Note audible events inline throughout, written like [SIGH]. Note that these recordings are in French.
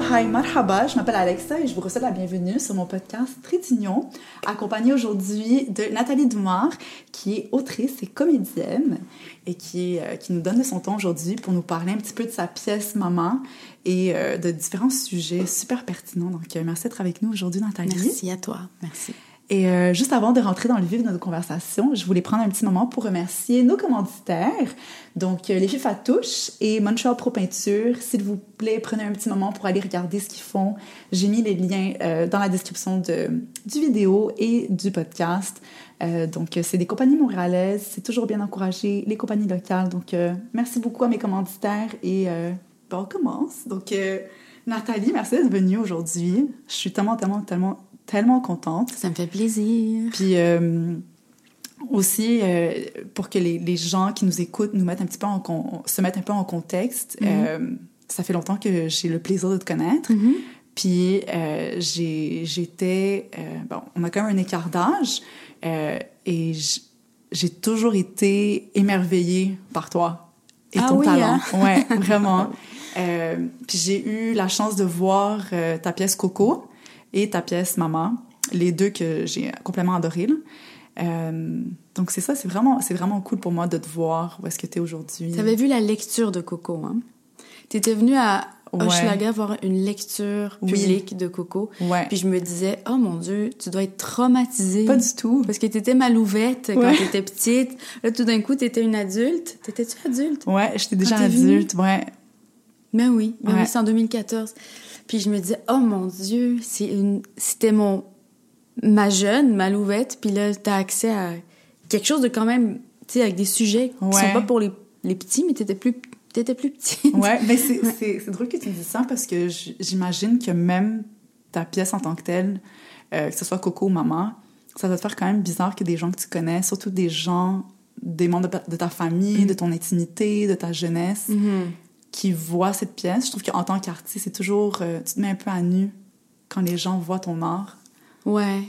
hi, marhaba, je m'appelle Alexa et je vous reçois la bienvenue sur mon podcast Trétignon, accompagnée aujourd'hui de Nathalie Dumas, qui est autrice et comédienne et qui, euh, qui nous donne de son temps aujourd'hui pour nous parler un petit peu de sa pièce Maman et euh, de différents sujets super pertinents. Donc, euh, merci d'être avec nous aujourd'hui, Nathalie. Merci à toi, merci. Et euh, juste avant de rentrer dans le vif de notre conversation, je voulais prendre un petit moment pour remercier nos commanditaires, donc euh, les filles Fatouche et Montreal Pro Peinture. S'il vous plaît, prenez un petit moment pour aller regarder ce qu'ils font. J'ai mis les liens euh, dans la description de, du vidéo et du podcast. Euh, donc, c'est des compagnies montréalaises. C'est toujours bien d'encourager les compagnies locales. Donc, merci beaucoup à mes commanditaires et ben, on commence. Donc, Nathalie, merci d'être venue aujourd'hui. Je suis tellement, tellement, tellement tellement contente. Ça me fait plaisir. Puis euh, aussi, euh, pour que les, les, gens qui nous écoutent nous mettent un petit peu en con, se mettent un peu en contexte, mm -hmm. euh, ça fait longtemps que j'ai le plaisir de te connaître. Mm -hmm. Puis j'étais... bon, on a quand même un écart d'âge et j'ai toujours été émerveillée par toi et ah ton oui, talent. Hein? Ouais, vraiment. [LAUGHS] puis j'ai eu la chance de voir ta pièce Coco et ta pièce Maman, les deux que j'ai complètement adorées. Euh, donc c'est ça, c'est vraiment, c'est vraiment cool pour moi de te voir où est-ce que tu es aujourd'hui. Tu avais vu la lecture de Coco, hein? Tu étais venue à Hochelaga ouais. voir une lecture publique oui. de Coco. Ouais. Puis je me disais, oh mon Dieu, tu dois être traumatisée. Pas du tout. Parce que tu étais malouvette quand tu étais petite. Là, tout d'un coup, tu étais une adulte. T'étais-tu adulte? Ouais, j'étais déjà adulte, ouais. Mais oui, mais ouais. oui, c'est en 2014. Puis je me disais, oh mon Dieu, c'est une, c'était mon, ma jeune, ma louvette. Puis là, t'as accès à quelque chose de quand même, tu sais, avec des sujets qui ouais. sont pas pour les, les petits, mais t'étais plus, t'étais plus petite. Ouais, mais c'est, ouais. c'est, c'est drôle que tu dis ça parce que j'imagine que même ta pièce en tant que telle, euh, que ce soit Coco ou Maman, ça doit te faire quand même bizarre que des gens que tu connais, surtout des gens, des membres de, de ta famille, mm. de ton intimité, de ta jeunesse, mm -hmm qui voient cette pièce. Je trouve qu'en tant qu'artiste, c'est toujours... Euh, tu te mets un peu à nu quand les gens voient ton art. Ouais.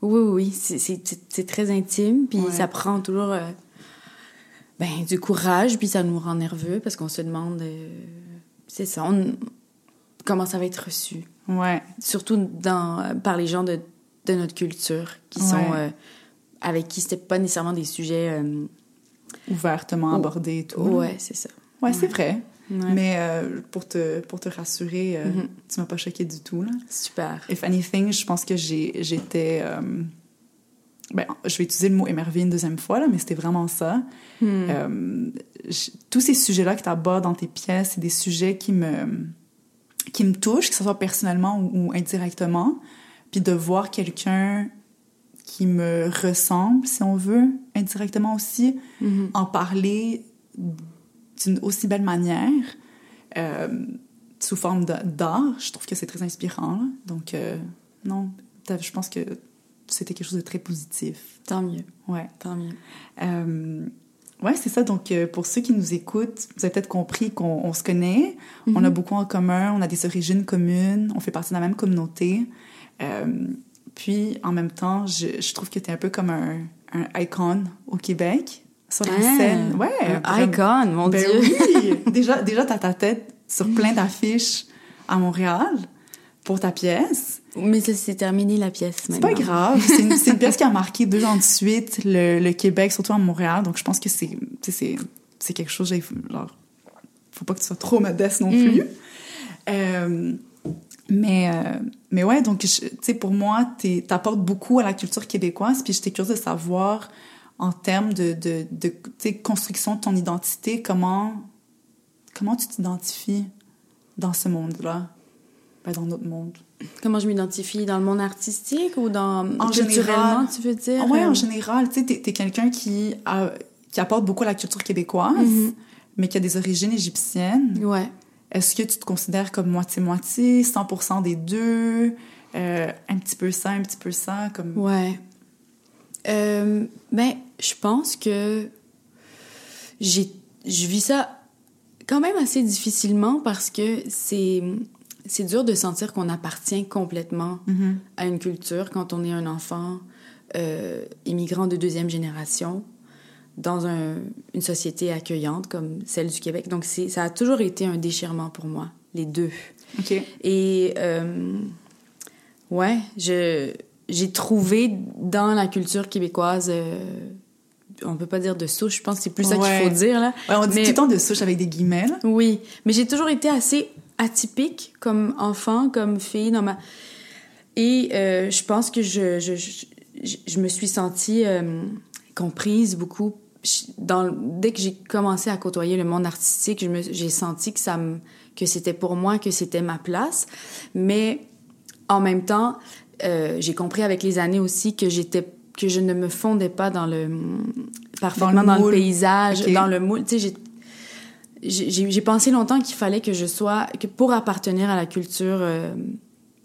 Oui, oui, c'est très intime, puis ouais. ça prend toujours euh, ben, du courage, puis ça nous rend nerveux parce qu'on se demande... Euh, c'est ça, on, comment ça va être reçu. Ouais. Surtout dans, par les gens de, de notre culture, qui ouais. sont... avec qui c'était pas nécessairement des sujets... Ouvertement abordés et tout. Ouais, c'est ça. Ouais, c'est vrai. Ouais. Mais euh, pour, te, pour te rassurer, euh, mm -hmm. tu m'as pas choqué du tout. Là. Super. If anything, je pense que j'étais... Euh, ben, je vais utiliser le mot émerveillée une deuxième fois, là, mais c'était vraiment ça. Mm. tous ces sujets-là que tu abordes dans tes pièces, c'est des sujets qui me, qui me touchent, que ce soit personnellement ou, ou indirectement. Puis de voir quelqu'un qui me ressemble, si on veut, indirectement aussi, mm -hmm. en parler d'une aussi belle manière, euh, sous forme d'art, je trouve que c'est très inspirant. Là. Donc, euh, non, je pense que c'était quelque chose de très positif. Tant mieux. Ouais. Tant mieux. Euh, ouais, c'est ça. Donc, euh, pour ceux qui nous écoutent, vous avez peut-être compris qu'on se connaît, mm -hmm. on a beaucoup en commun, on a des origines communes, on fait partie de la même communauté. puis, en même temps, je, je trouve que tu es un peu comme un, un icon au Québec sur la ah, scène. Ouais. Un icon, mon ben Dieu. oui. [LAUGHS] déjà, déjà, t'as ta tête sur plein d'affiches à Montréal pour ta pièce. Mais ça s'est terminé, la pièce, C'est pas grave. C'est une, une, pièce qui a marqué deux ans de suite le, le Québec, surtout à Montréal. Donc, je pense que c'est, c'est quelque chose, genre, faut pas que tu sois trop modeste non plus. Mm. Euh, mais, euh, mais ouais, donc, tu sais, pour moi, t'apportes beaucoup à la culture québécoise. Puis, j'étais curieuse de savoir en termes de, de, de, de construction de ton identité, comment, comment tu t'identifies dans ce monde-là, ben dans notre monde? Comment je m'identifie dans le monde artistique ou dans en culturellement, général, tu veux dire? Oui, en général, tu sais, t'es, es, quelqu'un qui, a, qui apporte beaucoup à la culture québécoise, mm -hmm. mais qui a des origines égyptiennes. Ouais. Est-ce que tu te considères comme moitié-moitié, 100% des deux, euh, un petit peu ça, un petit peu ça, comme... Ouais. Euh, ben, je pense que j'ai, je vis ça quand même assez difficilement parce que c'est, c'est dur de sentir qu'on appartient complètement mm -hmm. à une culture quand on est un enfant euh, immigrant de deuxième génération dans un, une société accueillante comme celle du Québec. Donc, c'est, ça a toujours été un déchirement pour moi, les deux. OK. Et euh, ouais, je j'ai trouvé dans la culture québécoise, euh, on peut pas dire de souche, je pense que c'est plus ça Ouais. qu'il faut dire là. Ouais, on dit Mais- tout le temps de souche avec des guillemets, là. Oui, mais j'ai toujours été assez atypique comme enfant, comme fille dans ma et euh, je pense que je je, je, me suis sentie euh, comprise beaucoup dans dès que j'ai commencé à côtoyer le monde artistique, j'ai senti que ça me que c'était pour moi, que c'était ma place, mais en même temps, euh, j'ai compris avec les années aussi que j'étais que je ne me fondais pas dans le parfaitement Dans le dans le, moule. paysage, dans le moule. Tu sais, j'ai pensé longtemps qu'il fallait que je sois que pour appartenir à la culture euh,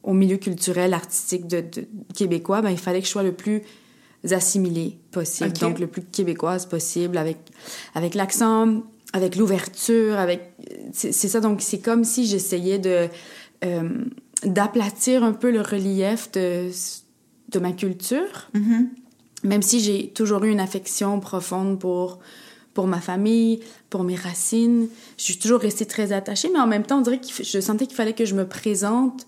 au milieu culturel artistique de, de- québécois ben il fallait que je sois le plus assimilé possible donc le plus québécoise possible avec avec l'accent avec l'ouverture avec c'est c'est ça donc c'est comme si j'essayais de euh, d'aplatir un peu le relief de de ma culture Mhm. même si j'ai toujours eu une affection profonde pour pour ma famille, pour mes racines, je suis toujours restée très attachée, mais en même temps, on dirait que je sentais qu'il fallait que je me présente,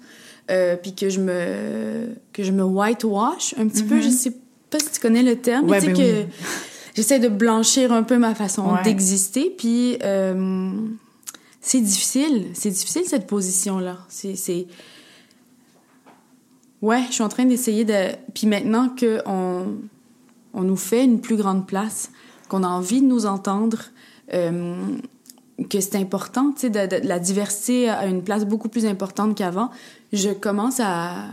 euh, puis que je me que je me whitewash un petit peu. Je sais pas si tu connais le terme, mais tu sais ben que oui. [LAUGHS] j'essaie de blanchir un peu ma façon Ouais. d'exister, puis euh, c'est difficile, c'est difficile cette position-là. C'est Ouais, je suis en train d'essayer de. Puis maintenant que on, on nous fait une plus grande place, qu'on a envie de nous entendre, euh, que c'est important, tu sais, de, la diversité a une place beaucoup plus importante qu'avant. Je commence à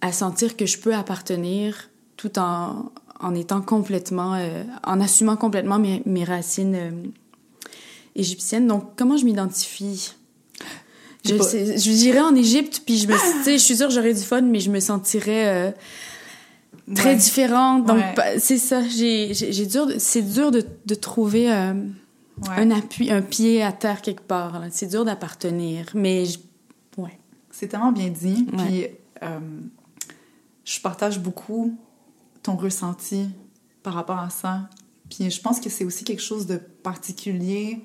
à sentir que je peux appartenir tout en en étant complètement, euh, en assumant complètement mes, mes racines euh, égyptiennes. Donc, comment je m'identifie? Je, J'ai pas- sais- je dirais en Égypte, puis je me, je suis sûre que j'aurais du fun, mais je me sentirais euh, très Ouais. différente. Donc, Ouais. c'est ça. J'ai, j'ai, dur, c'est dur de, de trouver euh, Ouais. un appui, un pied à terre quelque part. là. C'est dur d'appartenir, mais je- ouais. C'est tellement bien dit. Puis euh, je partage beaucoup ton ressenti par rapport à ça. Puis je pense que c'est aussi quelque chose de particulier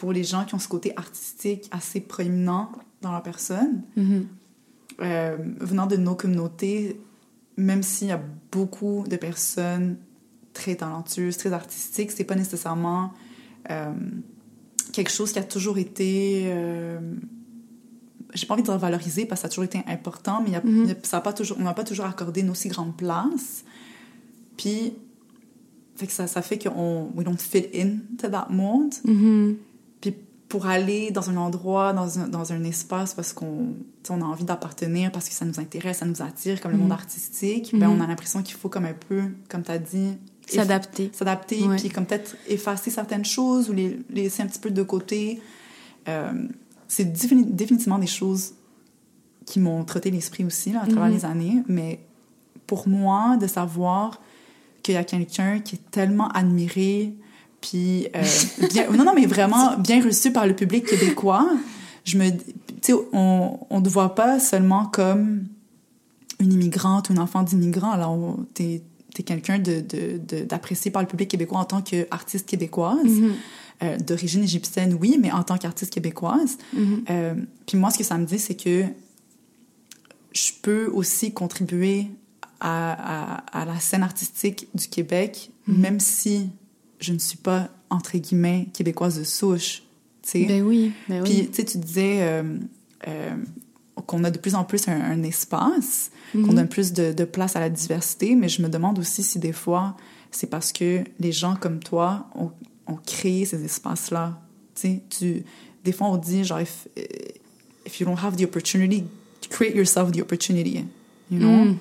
pour les gens qui ont ce côté artistique assez proéminent dans leur personne. Mhm. Euh, venant de nos communautés, même s'il y a beaucoup de personnes très talentueuses, très artistiques, c'est pas nécessairement euh, quelque chose qui a toujours été. euh, j'ai pas envie de dire valorisé parce que ça a toujours été important, mais il y a- Mhm. il y a- ça a pas toujours, on n'a pas toujours accordé une aussi grande place. Puis, fait que ça, ça fait qu'on we don't fit in to that. Mhm. Puis pour aller dans un endroit, dans un, dans un espace, parce qu'on on a envie d'appartenir, parce que ça nous intéresse, ça nous attire, comme le monde artistique, ben, on a l'impression qu'il faut comme un peu, comme tu as dit, S'adapter. s'adapter, Ouais. puis comme peut-être effacer certaines choses ou les, laisser un petit peu de côté. Euh, c'est défini- définitivement des choses qui m'ont trotté l'esprit aussi là, à travers Mhm. les années, mais pour moi, de savoir qu'il y a quelqu'un qui est tellement admiré, puis euh, bien, non, non, mais vraiment [LAUGHS] bien reçu par le public québécois, je me, tu sais, on, on ne voit pas seulement comme une immigrante ou un enfant d'immigrant. Alors, t'es es quelqu'un de, d'apprécié par le public québécois en tant qu'artiste québécoise, Mhm. euh, d'origine égyptienne, oui, mais en tant qu'artiste québécoise. Mhm. Euh, puis moi, ce que ça me dit, c'est que je peux aussi contribuer à, à, à la scène artistique du Québec, Mhm. même si je ne suis pas, entre guillemets, québécoise de souche. sais. Ben oui, ben Puis, oui. tu sais, tu disais euh, euh, qu'on a de plus en plus un, un espace, Mhm. qu'on donne plus de, de place à la diversité, mais je me demande aussi si des fois, c'est parce que les gens comme toi ont, ont créé ces espaces-là. Tu des fois, on dit, genre, if, if you don't have the opportunity, create yourself the opportunity. You know? Mm.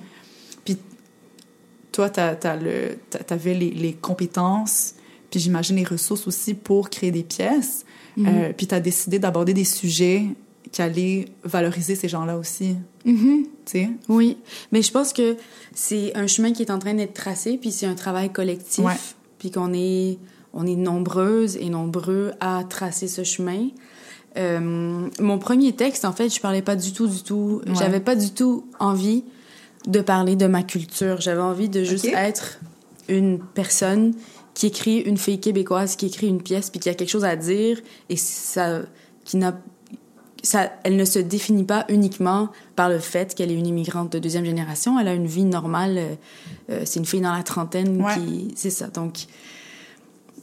Puis toi, t'as, t'as le, t'as- t'avais les, les compétences, puis j'imagine les ressources aussi pour créer des pièces. Mhm. Euh, puis t'as décidé d'aborder des sujets qui allaient valoriser ces gens-là aussi, Mhm. tu sais? Oui, mais je pense que c'est un chemin qui est en train d'être tracé, puis c'est un travail collectif, Ouais. puis qu'on est, on est nombreuses et nombreux à tracer ce chemin. Euh, mon premier texte, en fait, je parlais pas du tout, du tout, Ouais. j'avais pas du tout envie de parler de ma culture. J'avais envie de juste être une personne qui écrit, une fille québécoise qui écrit une pièce, puis qui a quelque chose à dire, et ça, qui n'a ça, elle ne se définit pas uniquement par le fait qu'elle est une immigrante de deuxième génération. Elle a une vie normale. Euh, euh, c'est une fille dans la trentaine qui, c'est ça. Donc,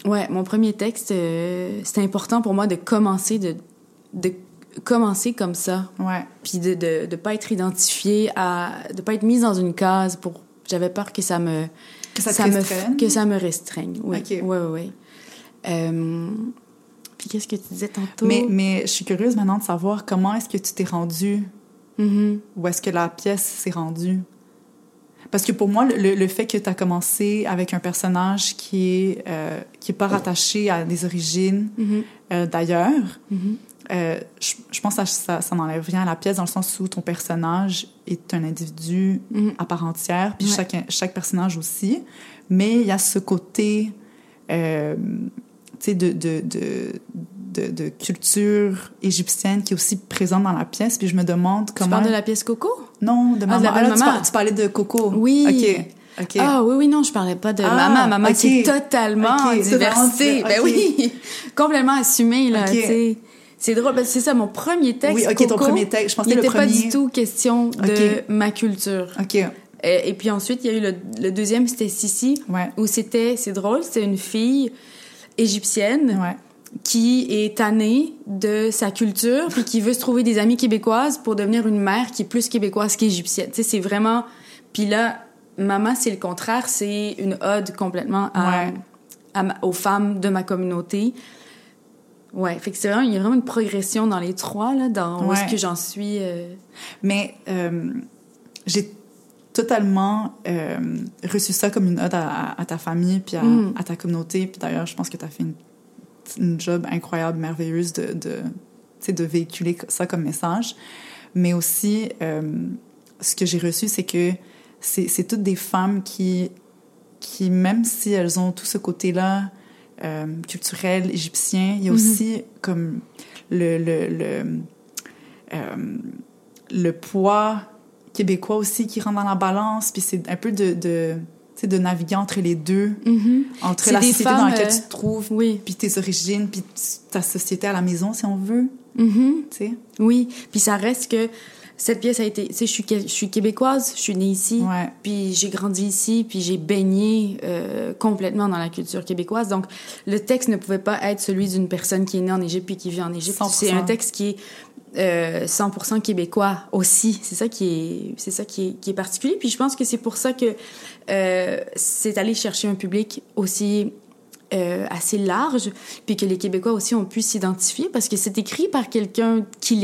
ouais, mon premier texte, euh, c'était important pour moi de commencer de, de commencer comme ça. Ouais. Puis de, de, de pas être identifiée à, de pas être mise dans une case pour, j'avais peur que ça me, que ça, me, que ça me restreigne. Oui. Oui, oui, oui. Euh, puis qu'est-ce que tu disais tantôt? Mais, mais je suis curieuse maintenant de savoir comment est-ce que tu t'es rendue? Mm-hmm. Où est-ce que la pièce s'est rendue? Parce que pour moi, le, le fait que tu as commencé avec un personnage qui est, euh, qui est pas rattaché à des origines Mm-hmm. euh, d'ailleurs, Mm-hmm. Euh, je, je pense que ça, ça, n'enlève rien à la pièce dans le sens où ton personnage est un individu Mhm. à part entière, puis Ouais. chaque, chaque personnage aussi. Mais il y a ce côté, euh, tu sais, de, de, de, de, de culture égyptienne qui est aussi présente dans la pièce. Puis je me demande Tu comment... parles de la pièce Coco? Non, de Ah, de maman. la Ah, tu, maman. par- tu parlais de Coco. Oui. OK. OK. Ah oui, oui, non, je parlais pas de Ah, maman. Maman, ok. c'est totalement Ok, c'est diversité. vraiment- Ben oui, [LAUGHS] complètement assumé, là, tu sais. C'est drôle, parce que c'est ça, mon premier texte, Oui, ok, ton premier texte. Je pensais il le n'était pas premier. du tout question de ma culture. OK. Et, et puis ensuite, il y a eu le, le deuxième, c'était Sissi, Ouais. où c'était, c'est drôle, c'était une fille égyptienne Ouais. qui est tannée de sa culture, puis qui veut se trouver des amies québécoises pour devenir une mère qui est plus québécoise qu'égyptienne. Tu sais, c'est vraiment... Puis là, Maman, c'est le contraire, c'est une ode complètement à, Ouais. à ma- aux femmes de ma communauté. Ouais, fait que c'est vraiment, il y a vraiment une progression dans les trois, là, dans où est-ce que j'en suis. euh, Mais euh, j'ai totalement euh, reçu ça comme une ode à, à ta famille puis à, Mm. à ta communauté. Puis d'ailleurs, je pense que tu as fait une, une job incroyable, merveilleuse de, de, tu sais, de véhiculer ça comme message. Mais aussi, ce que j'ai reçu, c'est que c'est c'est toutes des femmes qui, qui, même si elles ont tout ce côté-là euh, culturel égyptien, il y a Mhm. aussi comme le, le, le, euh, le poids québécois aussi qui rentre dans la balance. Puis c'est un peu de, de, de naviguer entre les deux, mhm. entre la société dans laquelle euh, tu te trouves, Oui. puis tes origines, puis ta société à la maison, si on veut, tu sais. Oui. Puis ça reste que cette pièce a été. Tu sais, je suis, qué- je suis québécoise, je suis née ici. Ouais. Puis j'ai grandi ici, puis j'ai baigné euh, complètement dans la culture québécoise. Donc, le texte ne pouvait pas être celui d'une personne qui est née en Égypte puis qui vit en Égypte. 100%. C'est un texte qui est euh, 100% québécois aussi. C'est ça qui est, c'est ça qui est, qui est particulier. Puis je pense que c'est pour ça que euh, c'est aller chercher un public aussi euh, assez large, puis que les Québécois aussi ont pu s'identifier parce que c'est écrit par quelqu'un qui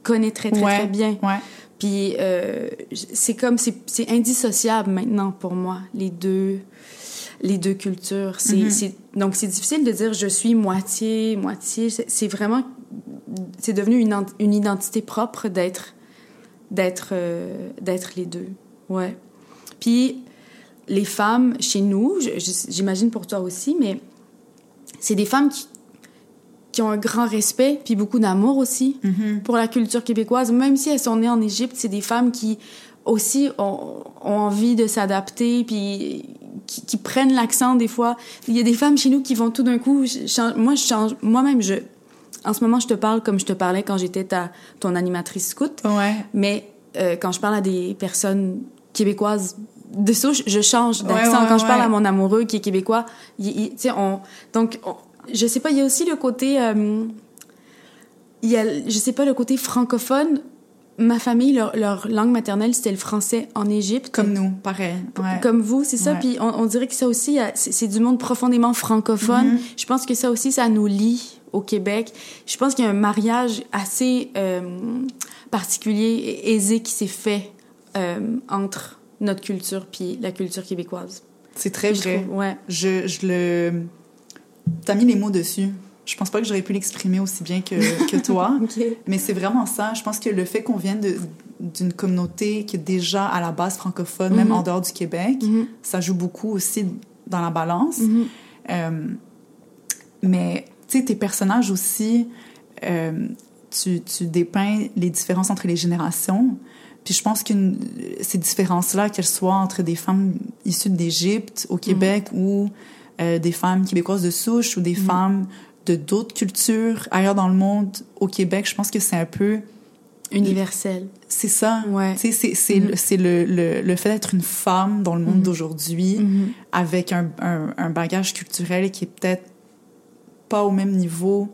les connaît très très ouais. très bien. Ouais. Puis euh, c'est comme c'est indissociable maintenant pour moi les deux les deux cultures. Mhm. c'est- donc c'est difficile de dire je suis moitié moitié. C'est vraiment c'est devenu une, une identité propre d'être d'être euh, d'être les deux. Ouais. Puis les femmes chez nous, j'imagine pour toi aussi, mais c'est des femmes qui qui ont un grand respect puis beaucoup d'amour aussi Mhm. pour la culture québécoise, même si elles sont nées en Égypte, c'est des femmes qui aussi ont, ont envie de s'adapter puis qui, qui prennent l'accent des fois. Il y a des femmes chez nous qui vont tout d'un coup ch- change- moi je change moi-même je en ce moment je te parle comme je te parlais quand j'étais ta ton animatrice scout, Ouais. mais euh, quand je parle à des personnes québécoises de souche, je change d'accent. Ouais, ouais, quand je parle à mon amoureux qui est québécois, il- il- tu sais, on, donc, on- je sais pas, il y a aussi le côté, euh, il y a, je sais pas, le côté francophone. Ma famille, leur, leur langue maternelle, c'était le français en Égypte. Comme nous, pareil. Ouais. Comme vous, c'est ça. Ouais. Puis on, on dirait que ça aussi, c'est du monde profondément francophone. Mhm. Je pense que ça aussi, ça nous lie au Québec. Je pense qu'il y a un mariage assez euh, particulier et aisé qui s'est fait euh, entre notre culture puis la culture québécoise. C'est très Je vrai. trouve, ouais. Je, je le... T'as mis les mots dessus. Je pense pas que j'aurais pu l'exprimer aussi bien que, que [LAUGHS] toi. Mais c'est vraiment ça. Je pense que le fait qu'on vienne d'une communauté qui est déjà à la base francophone, même Mhm. en dehors du Québec, Mhm. ça joue beaucoup aussi dans la balance. Mhm. Euh, mais, tu sais, tes personnages aussi, euh, tu, tu dépeins les différences entre les générations. Puis je pense que ces différences-là, qu'elles soient entre des femmes issues d'Égypte, au Québec, ou euh, des femmes québécoises de souche, ou des femmes de d'autres cultures ailleurs dans le monde, au Québec, je pense que c'est un peu universel. C'est ça. Ouais. Sais, c'est le, c'est le, le, le, fait d'être une femme dans le monde d'aujourd'hui avec un, un, un, bagage culturel qui est peut-être pas au même niveau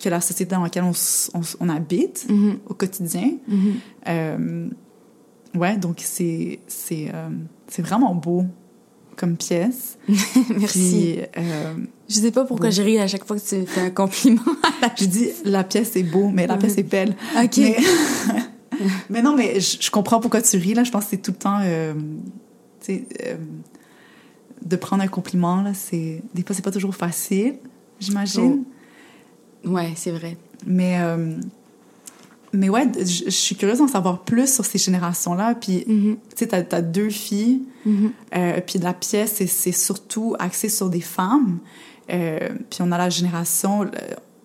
que la société dans laquelle on, on, on habite au quotidien. Euh, ouais, donc c'est c'est euh, c'est vraiment beau comme pièce. [LAUGHS] Merci. Puis, euh, je sais pas pourquoi bon. je ris à chaque fois que tu fais un compliment. je dis la pièce est beau, mais la pièce est belle. Ok. Mais, [LAUGHS] [LAUGHS] mais non, mais je, je, comprends pourquoi tu ris là. Je pense que c'est tout le temps, euh, tu sais, euh, de prendre un compliment là. C'est des fois c'est pas toujours facile, j'imagine. Oh. Ouais, c'est vrai. Mais euh, mais ouais, je, suis curieuse d'en savoir plus sur ces générations-là. Puis, mm -hmm. tu sais, t'as, as deux filles. Mm -hmm. euh, puis la pièce, c'est surtout axé sur des femmes. Euh, puis on a la génération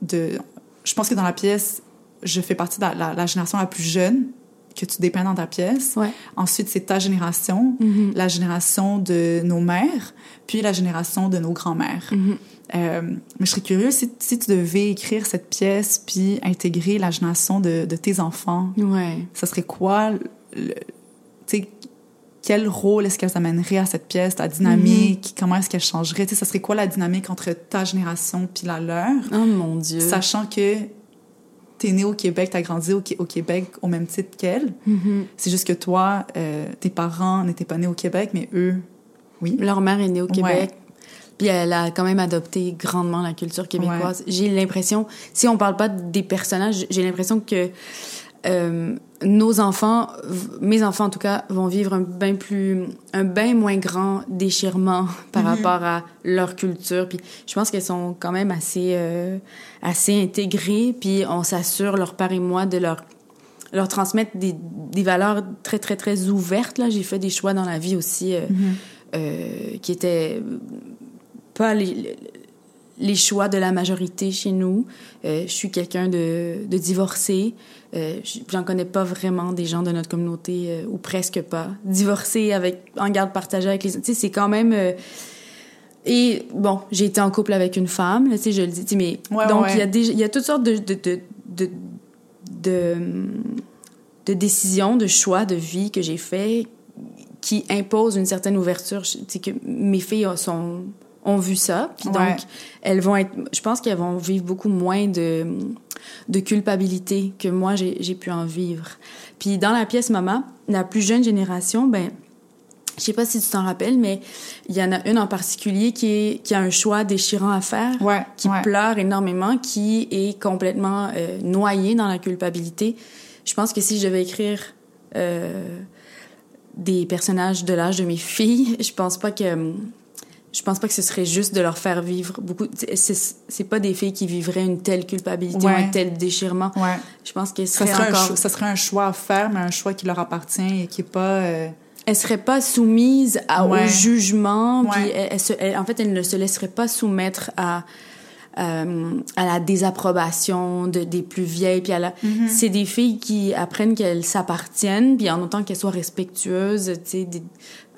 de... Je pense que dans la pièce, je fais partie de la, la, la génération la plus jeune que tu dépeins dans ta pièce. Ouais. Ensuite, c'est ta génération, mm -hmm. la génération de nos mères, puis la génération de nos grands-mères. Euh, mais je serais curieuse si, si, tu devais écrire cette pièce puis intégrer la génération de, de tes enfants. Ouais. Ça serait quoi, tu sais, quel rôle est-ce qu'elles amèneraient à cette pièce, la dynamique, mm -hmm. comment est-ce qu'elle changerait, tu sais, ça serait quoi la dynamique entre ta génération puis la leur? Oh mon Dieu. Sachant que t'es né au Québec, t'as grandi au, au, Québec au même titre qu'elle. Mm -hmm. C'est juste que toi, euh, tes parents n'étaient pas nés au Québec, mais eux, oui. Leur mère est née au Québec. Ouais. Puis elle a quand même adopté grandement la culture québécoise. Ouais. J'ai l'impression, si on parle pas des personnages, j'ai l'impression que euh, nos enfants, mes enfants en tout cas, vont vivre un bien plus, un bien moins grand déchirement [LAUGHS] par mm -hmm. rapport à leur culture. Puis je pense qu'elles sont quand même assez, euh, assez intégrées. Puis on s'assure, leur père et moi, de leur leur transmettre des, des valeurs très très très ouvertes. Là, j'ai fait des choix dans la vie aussi euh, mm -hmm. euh, qui étaient pas les, les choix de la majorité chez nous. Euh, je suis quelqu'un de, de divorcé. Euh, J'en connais pas vraiment des gens de notre communauté, euh, ou presque pas. Divorcé avec, en garde partagée avec les... Tu sais, c'est quand même... Et bon, j'ai été en couple avec une femme, tu sais, je le dis, mais... Ouais, donc, il ouais. y, a des, y a toutes sortes de... de, de, de, de, de décisions, de choix de vie que j'ai fait qui imposent une certaine ouverture. Tu sais, que mes filles sont ont vu ça. Puis donc, ouais. elles vont être, je pense qu'elles vont vivre beaucoup moins de, de culpabilité que moi, j'ai pu en vivre. Puis dans la pièce Maman, la plus jeune génération, ben, je sais pas si tu t'en rappelles, mais il y en a une en particulier qui, est, qui a un choix déchirant à faire, ouais, qui ouais. pleure énormément, qui est complètement euh, noyée dans la culpabilité. Je pense que si je devais écrire euh, des personnages de l'âge de mes filles, [LAUGHS] je pense pas que je pense pas que ce serait juste de leur faire vivre beaucoup. C'est pas des filles qui vivraient une telle culpabilité, ouais. un tel déchirement. Ouais. Je pense que ça serait encore. Un ça serait un choix à faire, mais un choix qui leur appartient et qui est pas. Euh... Elle serait pas soumise à, ouais. au jugement, puis elle, elle, se, elle, en fait, elle ne se laisserait pas soumettre à. Euh, à la désapprobation de, des plus vieilles puis à la Mm -hmm. c'est des filles qui apprennent qu'elles s'appartiennent puis en autant qu'elles soient respectueuses tu sais des,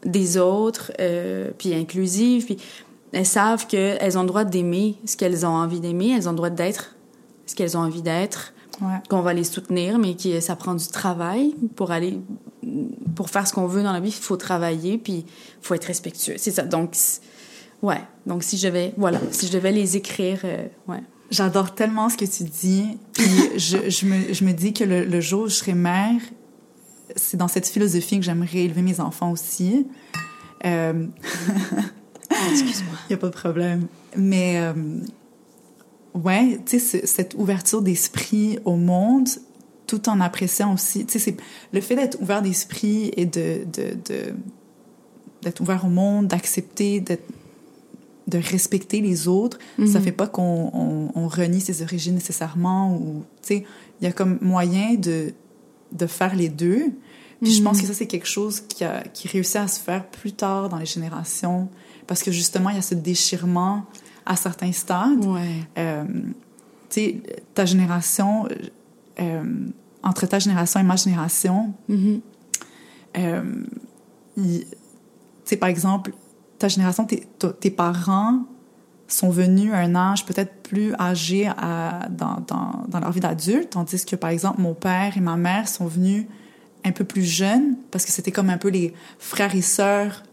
des autres, euh, puis inclusives, puis elles savent qu'elles ont le droit d'aimer ce qu'elles ont envie d'aimer, elles ont le droit d'être ce qu'elles ont envie d'être, ouais. qu'on va les soutenir, mais que ça prend du travail pour aller, pour faire ce qu'on veut dans la vie, il faut travailler, puis il faut être respectueux. C'est ça. Donc, ouais. Donc, si je devais, voilà, si je devais les écrire, euh, ouais. J'adore tellement ce que tu dis, puis je, je, me, je me dis que le, le jour où je serai mère, c'est dans cette philosophie que j'aimerais élever mes enfants aussi. Euh... Excuse-moi. [LAUGHS] Il n'y a pas de problème. Mais, euh, ouais, tu sais, cette ouverture d'esprit au monde, tout en appréciant aussi, tu sais, le fait d'être ouvert d'esprit et de, de, de d'être ouvert au monde, d'accepter, de, de respecter les autres, mm -hmm. ça fait pas qu'on on, on renie ses origines nécessairement ou, tu sais, il y a comme moyen de de faire les deux. Puis -hmm. je pense que ça, c'est quelque chose qui, a, qui réussit à se faire plus tard dans les générations, parce que justement, il y a ce déchirement à certains stades. Ouais. Euh, tu sais, ta génération, euh, entre ta génération et ma génération, mm -hmm. euh, tu sais, par exemple, ta génération, tes, tes parents sont venus à un âge peut-être plus âgé à, dans, dans, dans leur vie d'adulte, tandis que, par exemple, mon père et ma mère sont venus un peu plus jeunes, parce que c'était comme un peu les frères et sœurs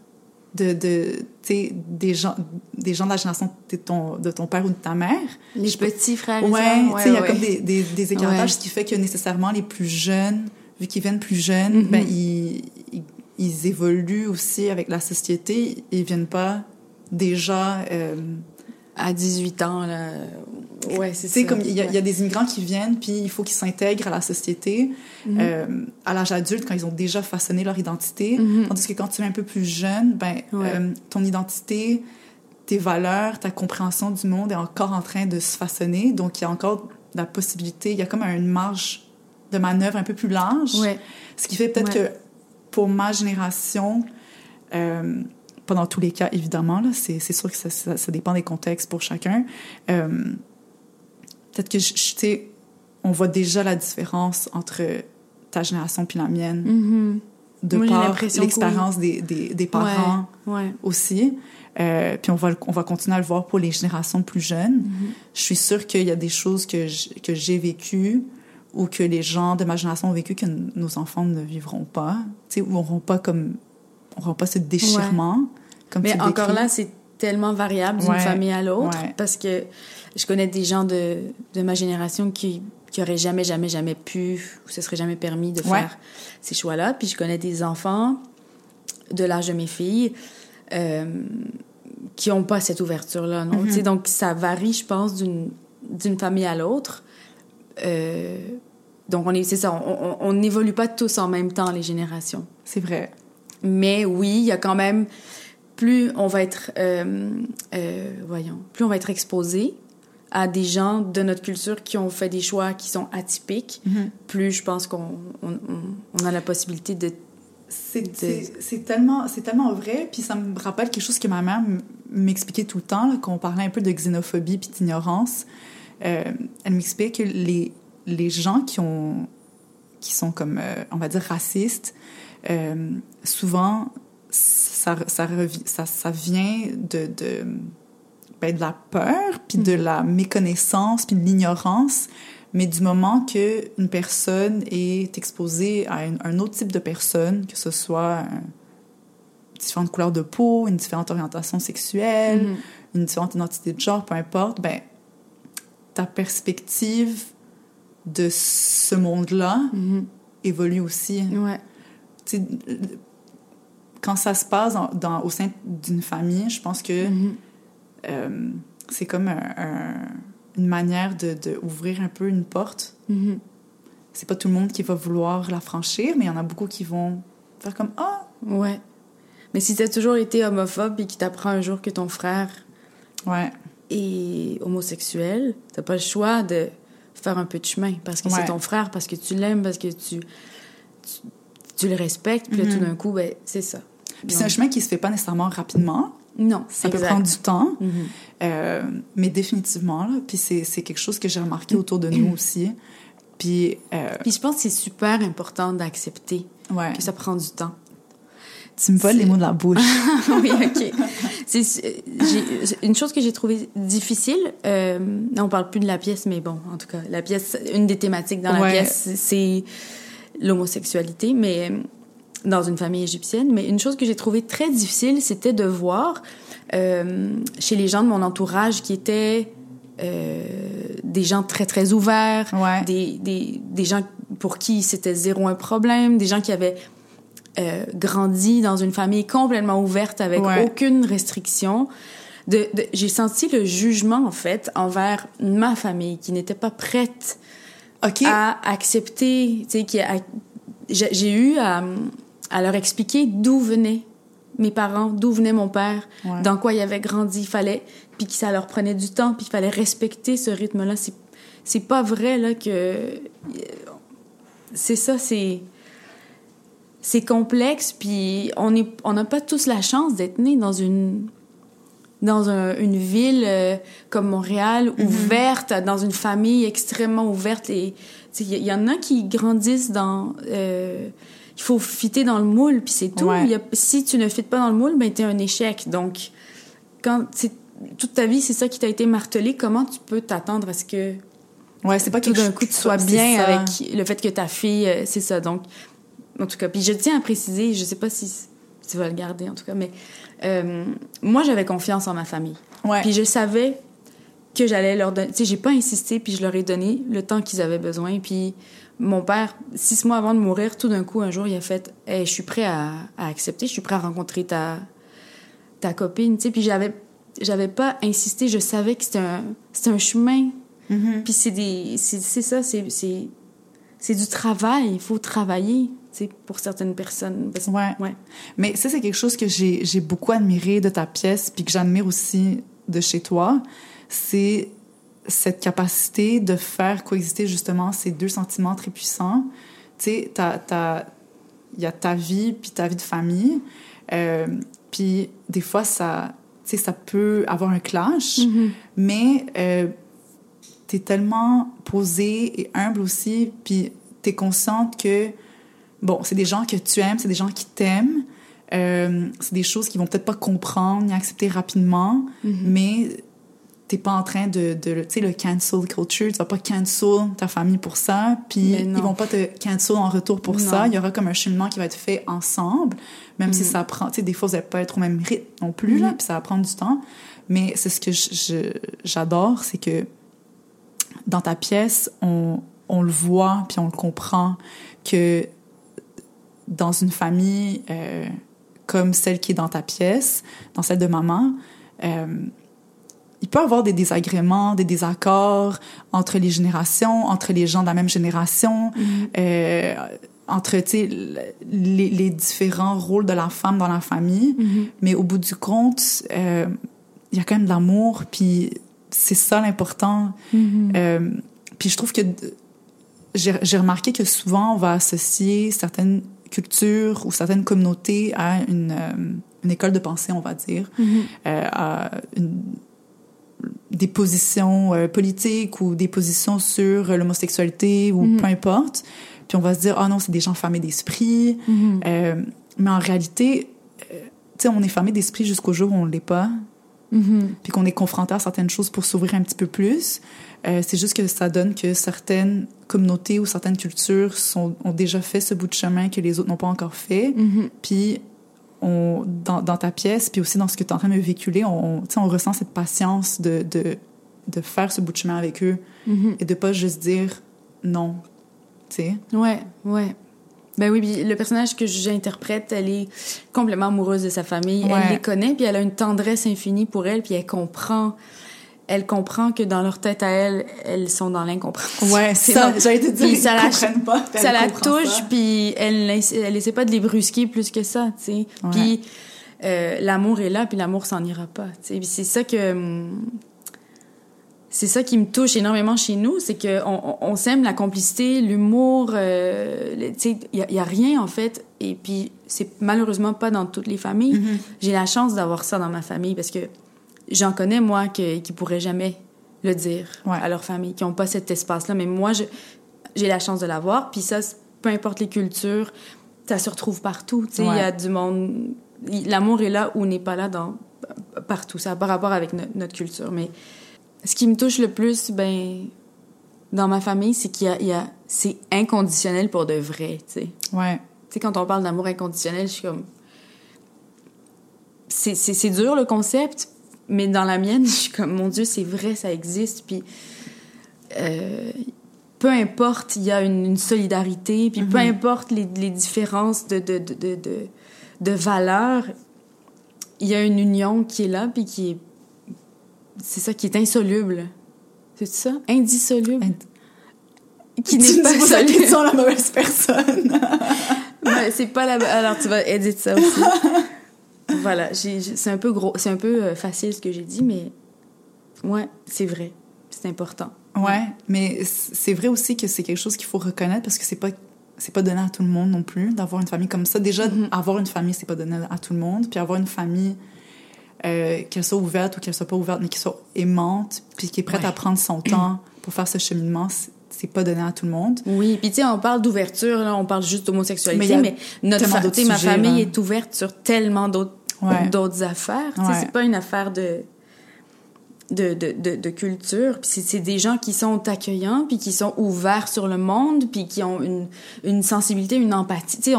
de, de des gens des gens de la génération de ton, de ton père ou de ta mère. Les petits frères et ouais, sœurs. Ouais, il y a comme des, des, des écartages, ce qui fait que nécessairement les plus jeunes, vu qu'ils viennent plus jeunes, mm -hmm. ben, ils, ils, ils, évoluent aussi avec la société. Ils viennent pas déjà... Euh, à 18 ans, là. Ouais, c'est ça. comme il y, ouais. y, a des immigrants qui viennent, puis il faut qu'ils s'intègrent à la société mm -hmm. euh, à l'âge adulte quand ils ont déjà façonné leur identité. Mm -hmm. Tandis que quand tu es un peu plus jeune, ben, ouais. euh, ton identité, tes valeurs, ta compréhension du monde est encore en train de se façonner. Donc, il y a encore la possibilité, il y a comme une marge de manœuvre un peu plus large. Ce qui fait peut-être que pour ma génération, euh, pas dans tous les cas, évidemment, là, c'est, c'est sûr que ça, ça, ça, dépend des contextes pour chacun. Euh, peut-être que, tu sais, on voit déjà la différence entre ta génération puis la mienne. Mm-hmm. De Moi, par l'expérience des, des, des, parents ouais, ouais. aussi. Euh, puis on va, on va continuer à le voir pour les générations plus jeunes. Mm-hmm. Je suis sûre qu'il y a des choses que, que j'ai vécues ou que les gens de ma génération ont vécu que nos enfants ne vivront pas, tu sais, ou n'auront pas comme, auront pas ce déchirement. Ouais. Comme Mais encore là, c'est tellement variable d'une ouais. famille à l'autre ouais. parce que je connais des gens de, de ma génération qui qui auraient jamais, jamais, jamais pu ou se serait jamais permis de faire ces choix-là. Puis je connais des enfants de l'âge de mes filles euh, qui n'ont pas cette ouverture-là. Non? Mm -hmm. Donc ça varie, je pense, d'une d'une famille à l'autre. Euh, donc, on est, c'est ça, on n'évolue pas tous en même temps, les générations. C'est vrai. Mais oui, il y a quand même, plus on va être, euh, euh, voyons, plus on va être exposé à des gens de notre culture qui ont fait des choix qui sont atypiques, mm -hmm. plus je pense qu'on on, on a la possibilité de... C'est tellement, tellement vrai, puis ça me rappelle quelque chose que ma mère m'expliquait tout le temps, qu'on parlait un peu de xénophobie puis d'ignorance. Euh, elle m'expliquait que les les gens qui ont qui sont comme euh, on va dire racistes euh, souvent ça ça, ça ça vient de de ben, de la peur puis de la méconnaissance puis de l'ignorance mais du moment que une personne est exposée à un, un, autre type de personne que ce soit un, différentes couleurs de peau une différente orientation sexuelle mm -hmm. une différente identité de genre peu importe ben ta perspective de ce monde-là mm -hmm. évolue aussi. Ouais. Quand ça se passe dans, dans au sein d'une famille, je pense que mm -hmm. euh, c'est comme un, un, une manière de, de, ouvrir un peu une porte. Mm -hmm. C'est pas tout le monde qui va vouloir la franchir, mais il y en a beaucoup qui vont faire comme Ah! Oh! Ouais. Mais si t'as toujours été homophobe et qu'il t'apprend un jour que ton frère ouais. est homosexuel, t'as pas le choix de faire un peu de chemin parce que ouais. c'est ton frère, parce que tu l'aimes, parce que tu, tu, tu, le respectes, puis tout d'un coup, ben, c'est ça. Puis c'est un chemin qui se fait pas nécessairement rapidement. Non, Ça peut prendre du temps, mm -hmm. euh, mais définitivement, là, puis c'est quelque chose que j'ai remarqué autour de nous [CLEARS THROAT] aussi. Puis, euh... puis je pense que c'est super important d'accepter ouais. que ça prend du temps. Tu me voles les mots de la bouche. [LAUGHS] oui, OK. Une chose que j'ai trouvée difficile. Euh, on parle plus de la pièce, mais bon, en tout cas, la pièce, une des thématiques dans ouais. la pièce, c'est l'homosexualité, mais dans une famille égyptienne. Mais une chose que j'ai trouvée très difficile, c'était de voir euh, chez les gens de mon entourage qui étaient euh, des gens très, très ouverts, ouais. des, des, des gens pour qui c'était zéro un problème, des gens qui avaient euh, grandi dans une famille complètement ouverte avec ouais. aucune restriction. De, de, j'ai senti le jugement en fait envers ma famille qui n'était pas prête okay. à accepter, tu sais, j'ai eu à, à, leur expliquer d'où venaient mes parents, d'où venait mon père, ouais. dans quoi il avait grandi, il fallait, puis que ça leur prenait du temps, puis il fallait respecter ce rythme-là. C'est c'est pas vrai là que c'est ça, c'est c'est complexe, puis on est, on n'a pas tous la chance d'être né dans une dans un, une ville euh, comme Montréal, mm -hmm. ouverte, dans une famille extrêmement ouverte. Et il y, y, en a qui grandissent dans... Euh, il faut fitter dans le moule, puis c'est tout. Ouais. Y a, si tu ne fites pas dans le moule, ben t'es un échec. Donc, quand toute ta vie, c'est ça qui t'a été martelé. Comment tu peux t'attendre à ce que ouais, c'est pas tout d'un coup tu sois bien avec le fait que ta fille, euh, c'est ça. Donc, en tout cas, puis je tiens à préciser, je sais pas si tu vas le garder en tout cas, mais euh, moi j'avais confiance en ma famille. Ouais. Puis je savais que j'allais leur donner. Tu sais, j'ai pas insisté, puis je leur ai donné le temps qu'ils avaient besoin. Puis mon père, six mois avant de mourir, tout d'un coup, un jour, il a fait hey, Je suis prêt à, à accepter, je suis prêt à rencontrer ta, ta copine. Tu sais, puis j'avais, j'avais pas insisté, je savais que c'était un, c'était un chemin. Mhm. Puis c'est, des, c'est, ça, c'est, c'est, c'est du travail. Il faut travailler, pour certaines personnes. Parce- Ouais. ouais. Mais ça, c'est quelque chose que j'ai j'ai beaucoup admiré de ta pièce, puis que j'admire aussi de chez toi. C'est cette capacité de faire coexister justement ces deux sentiments très puissants. Tu sais, il y a ta vie, puis ta vie de famille. Euh, puis des fois, ça, tu ça peut avoir un clash, mais euh, t'es tellement posée et humble aussi, puis t'es consciente que bon, c'est des gens que tu aimes, c'est des gens qui t'aiment. Euh, c'est des choses qu'ils vont peut-être pas comprendre ni accepter rapidement, mais t'es pas en train de, de tu sais, le cancel culture, tu vas pas cancel ta famille pour ça, puis ils vont pas te cancel en retour pour Non. ça. Il y aura comme un cheminement qui va être fait ensemble, même si ça prend, tu sais, des fois vous n'allez pas être au même rythme non plus, là, Mhm. puis ça va prendre du temps. Mais c'est ce que j'adore, c'est que dans ta pièce, on, on le voit, puis on le comprend, que dans une famille euh, comme celle qui est dans ta pièce, dans celle de maman, euh, il peut y avoir des désagréments, des désaccords entre les générations, entre les gens de la même génération, euh, entre tu sais, l- les, les différents rôles de la femme dans la famille. Mais au bout du compte, euh, il y a quand même de l'amour, puis c'est ça l'important. Euh, puis je trouve que j'ai remarqué que souvent on va associer certaines cultures ou certaines communautés à une, euh, une école de pensée, on va dire, euh, à une- des positions euh, politiques ou des positions sur l'homosexualité ou peu importe. Puis on va se dire, ah non, c'est des gens fermés d'esprit. Euh, mais en réalité, euh, tu sais, on est fermé d'esprit jusqu'au jour où on ne l'est pas puis qu'on est confronté à certaines choses pour s'ouvrir un petit peu plus. Euh, c'est juste que ça donne que certaines communautés ou certaines cultures sont, ont déjà fait ce bout de chemin que les autres n'ont pas encore fait. Puis on, dans, dans ta pièce, puis aussi dans ce que tu es en train de véhiculer, on, on ressent cette patience de, de, de faire ce bout de chemin avec eux et de pas juste dire non. Tu sais? Ouais, ouais. Ben oui, le personnage que j'interprète, elle est complètement amoureuse de sa famille. Ouais. Elle les connaît, puis elle a une tendresse infinie pour elle, puis elle comprend. Elle comprend que dans leur tête à elle, elles sont dans l'incompréhension. Ouais, C'est ça, j'allais te dire, ça la, pas, ça la touche, puis elle elle essaie pas de les brusquer plus que ça, tu sais. Ouais. Puis euh, l'amour est là, puis l'amour s'en ira pas, tu sais. C'est ça que hum, c'est ça qui me touche énormément chez nous, c'est que on, on- on s'aime la complicité, l'humour, euh, tu sais, il y, a- y a rien en fait. Et puis c'est malheureusement pas dans toutes les familles. Mm-hmm. J'ai la chance d'avoir ça dans ma famille parce que j'en connais moi que, qui pourraient jamais le dire Ouais. à leur famille, qui ont pas cet espace-là. Mais moi, j'ai la chance de l'avoir. Puis ça, peu importe les cultures, ça se retrouve partout. Il y a du monde. L'amour est là ou n'est pas là dans partout. Ça n'a pas rapport avec no- notre culture, mais ce qui me touche le plus, ben, dans ma famille, c'est qu'il y a, c'est inconditionnel pour de vrai, tu sais. Ouais. Tu sais, quand on parle d'amour inconditionnel, je suis comme... C'est dur, le concept, mais dans la mienne, [LAUGHS] je suis comme, mon Dieu, c'est vrai, ça existe, puis... euh, peu importe, il y a une, une solidarité, puis peu importe les, les différences de, de, de, de, de, valeurs, il y a une union qui est là, puis qui est... C'est ça, qui est insoluble. C'est ça? Indissoluble. qui [LAUGHS] n'est pas soluble. la mauvaise personne. [LAUGHS] Ouais, c'est pas la. Alors tu vas éditer ça aussi. Voilà, c'est un peu gros, c'est un peu euh, facile ce que j'ai dit, mais ouais, c'est vrai, c'est important. Ouais, mais c'est vrai aussi que c'est quelque chose qu'il faut reconnaître parce que c'est pas c'est pas donné à tout le monde non plus d'avoir une famille comme ça. Déjà, Mm-hmm. avoir une famille, c'est pas donné à tout le monde. Puis avoir une famille, euh, qu'elle soit ouverte ou qu'elle soit pas ouverte, mais qui soit aimante, puis qui est prête Ouais. à prendre son temps pour faire ce cheminement, c'est- pas donné à tout le monde. Oui, puis tu sais, on parle d'ouverture, là, on parle juste Mais d'homosexualité, a mais, notre fa- ma famille est ouverte sur tellement d'autres Ouais. d'autres affaires. Ouais. c'est pas une affaire de de, de, de, culture. Puis c'est des gens qui sont accueillants, puis qui sont ouverts sur le monde, puis qui ont une, une sensibilité, une empathie. Tu sais,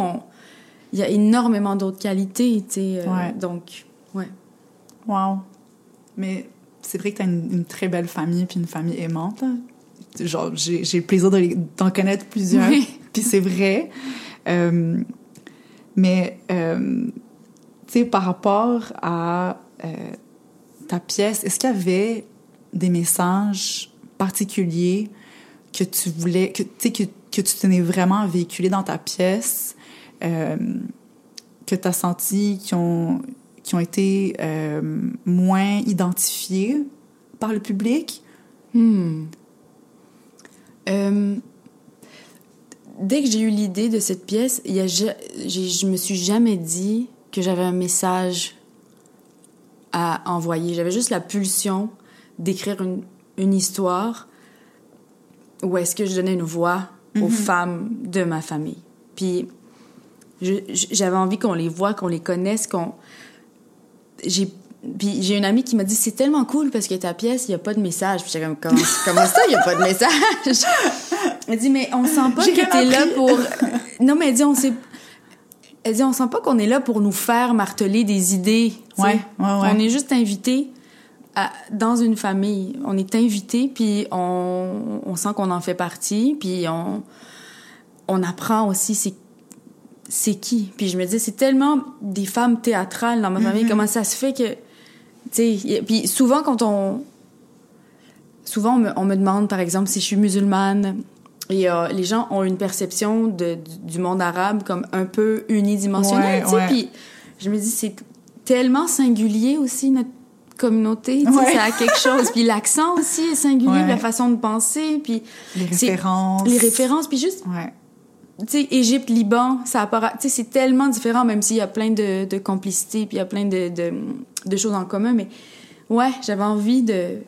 il y a énormément d'autres qualités, tu sais. Euh, donc, ouais. Wow. Mais c'est vrai que tu as une, très belle famille, puis une famille aimante. Genre, j'ai le plaisir d'en connaître plusieurs, [LAUGHS] puis c'est vrai. Euh, mais, euh, tu sais, par rapport à ta pièce, est-ce qu'il y avait des messages particuliers que tu voulais, que, que, que tu tenais vraiment à véhiculer dans ta pièce, euh, que tu as senti qui ont, qui ont été euh, moins identifiés par le public? Hmm. Euh, dès que j'ai eu l'idée de cette pièce, y a, je, je me suis jamais dit que j'avais un message à envoyer. J'avais juste la pulsion d'écrire une, une, histoire où est-ce que je donnais une voix aux mhm. femmes de ma famille. Puis j'avais envie qu'on les voit, qu'on les connaisse, qu'on... J'ai puis j'ai une amie qui m'a dit c'est tellement cool parce que ta pièce il y a pas de message. Puis j'ai comme comment, comment ça il y a pas de message? [LAUGHS] Elle dit mais on sent pas que t'es là pour [LAUGHS] Non mais elle dit on sait elle dit, on sent pas qu'on est là pour nous faire marteler des idées. Ouais, On est juste invité dans une famille. On est invité, puis on, on sent qu'on en fait partie, puis on, on apprend aussi c'est c'est qui. Puis je me dis, c'est tellement des femmes théâtrales dans ma famille. Mm-hmm. Comment ça se fait que, puis souvent quand on, souvent on me, on me demande par exemple si je suis musulmane et euh, les gens ont une perception de, du monde arabe comme un peu unidimensionnelle. Ouais, Puis je me dis, c'est tellement singulier aussi, notre communauté. Ça a quelque chose. puis l'accent aussi est singulier, la façon de penser. Puis les références. Les références. Puis juste. Tu sais, Égypte, Liban, ça apparaît. Tu sais, c'est tellement différent, même s'il y a plein de, de complicité, puis il y a plein de, de, de choses en commun. Mais ouais, j'avais envie de.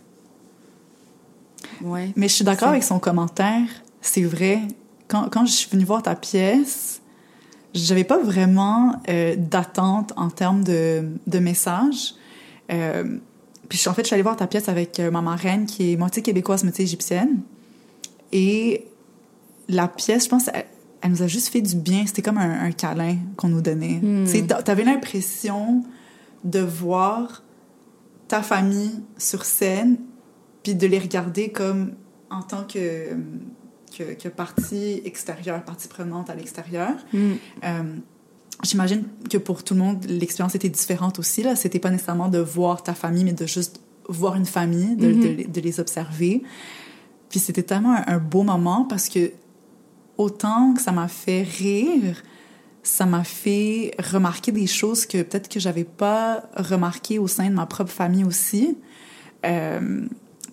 Ouais. Mais je suis d'accord avec son commentaire c'est vrai. Quand, quand je suis venue voir ta pièce, j'avais pas vraiment euh, d'attente en termes de, de message. Euh, puis en fait, je suis allée voir ta pièce avec euh, ma marraine qui est moitié québécoise, moitié égyptienne. Et la pièce, je pense, elle, nous a juste fait du bien. C'était comme un, câlin qu'on nous donnait. Hmm. Tu avais l'impression de voir ta famille sur scène, puis de les regarder comme en tant que que, partie extérieure, partie prenante à l'extérieur. Mm. Euh, j'imagine que pour tout le monde, l'expérience était différente aussi. Là, c'était pas nécessairement de voir ta famille, mais de juste voir une famille, de, de, les observer. Puis c'était tellement un, beau moment parce que autant que ça m'a fait rire, ça m'a fait remarquer des choses que peut-être que j'avais pas remarquées au sein de ma propre famille aussi. Euh,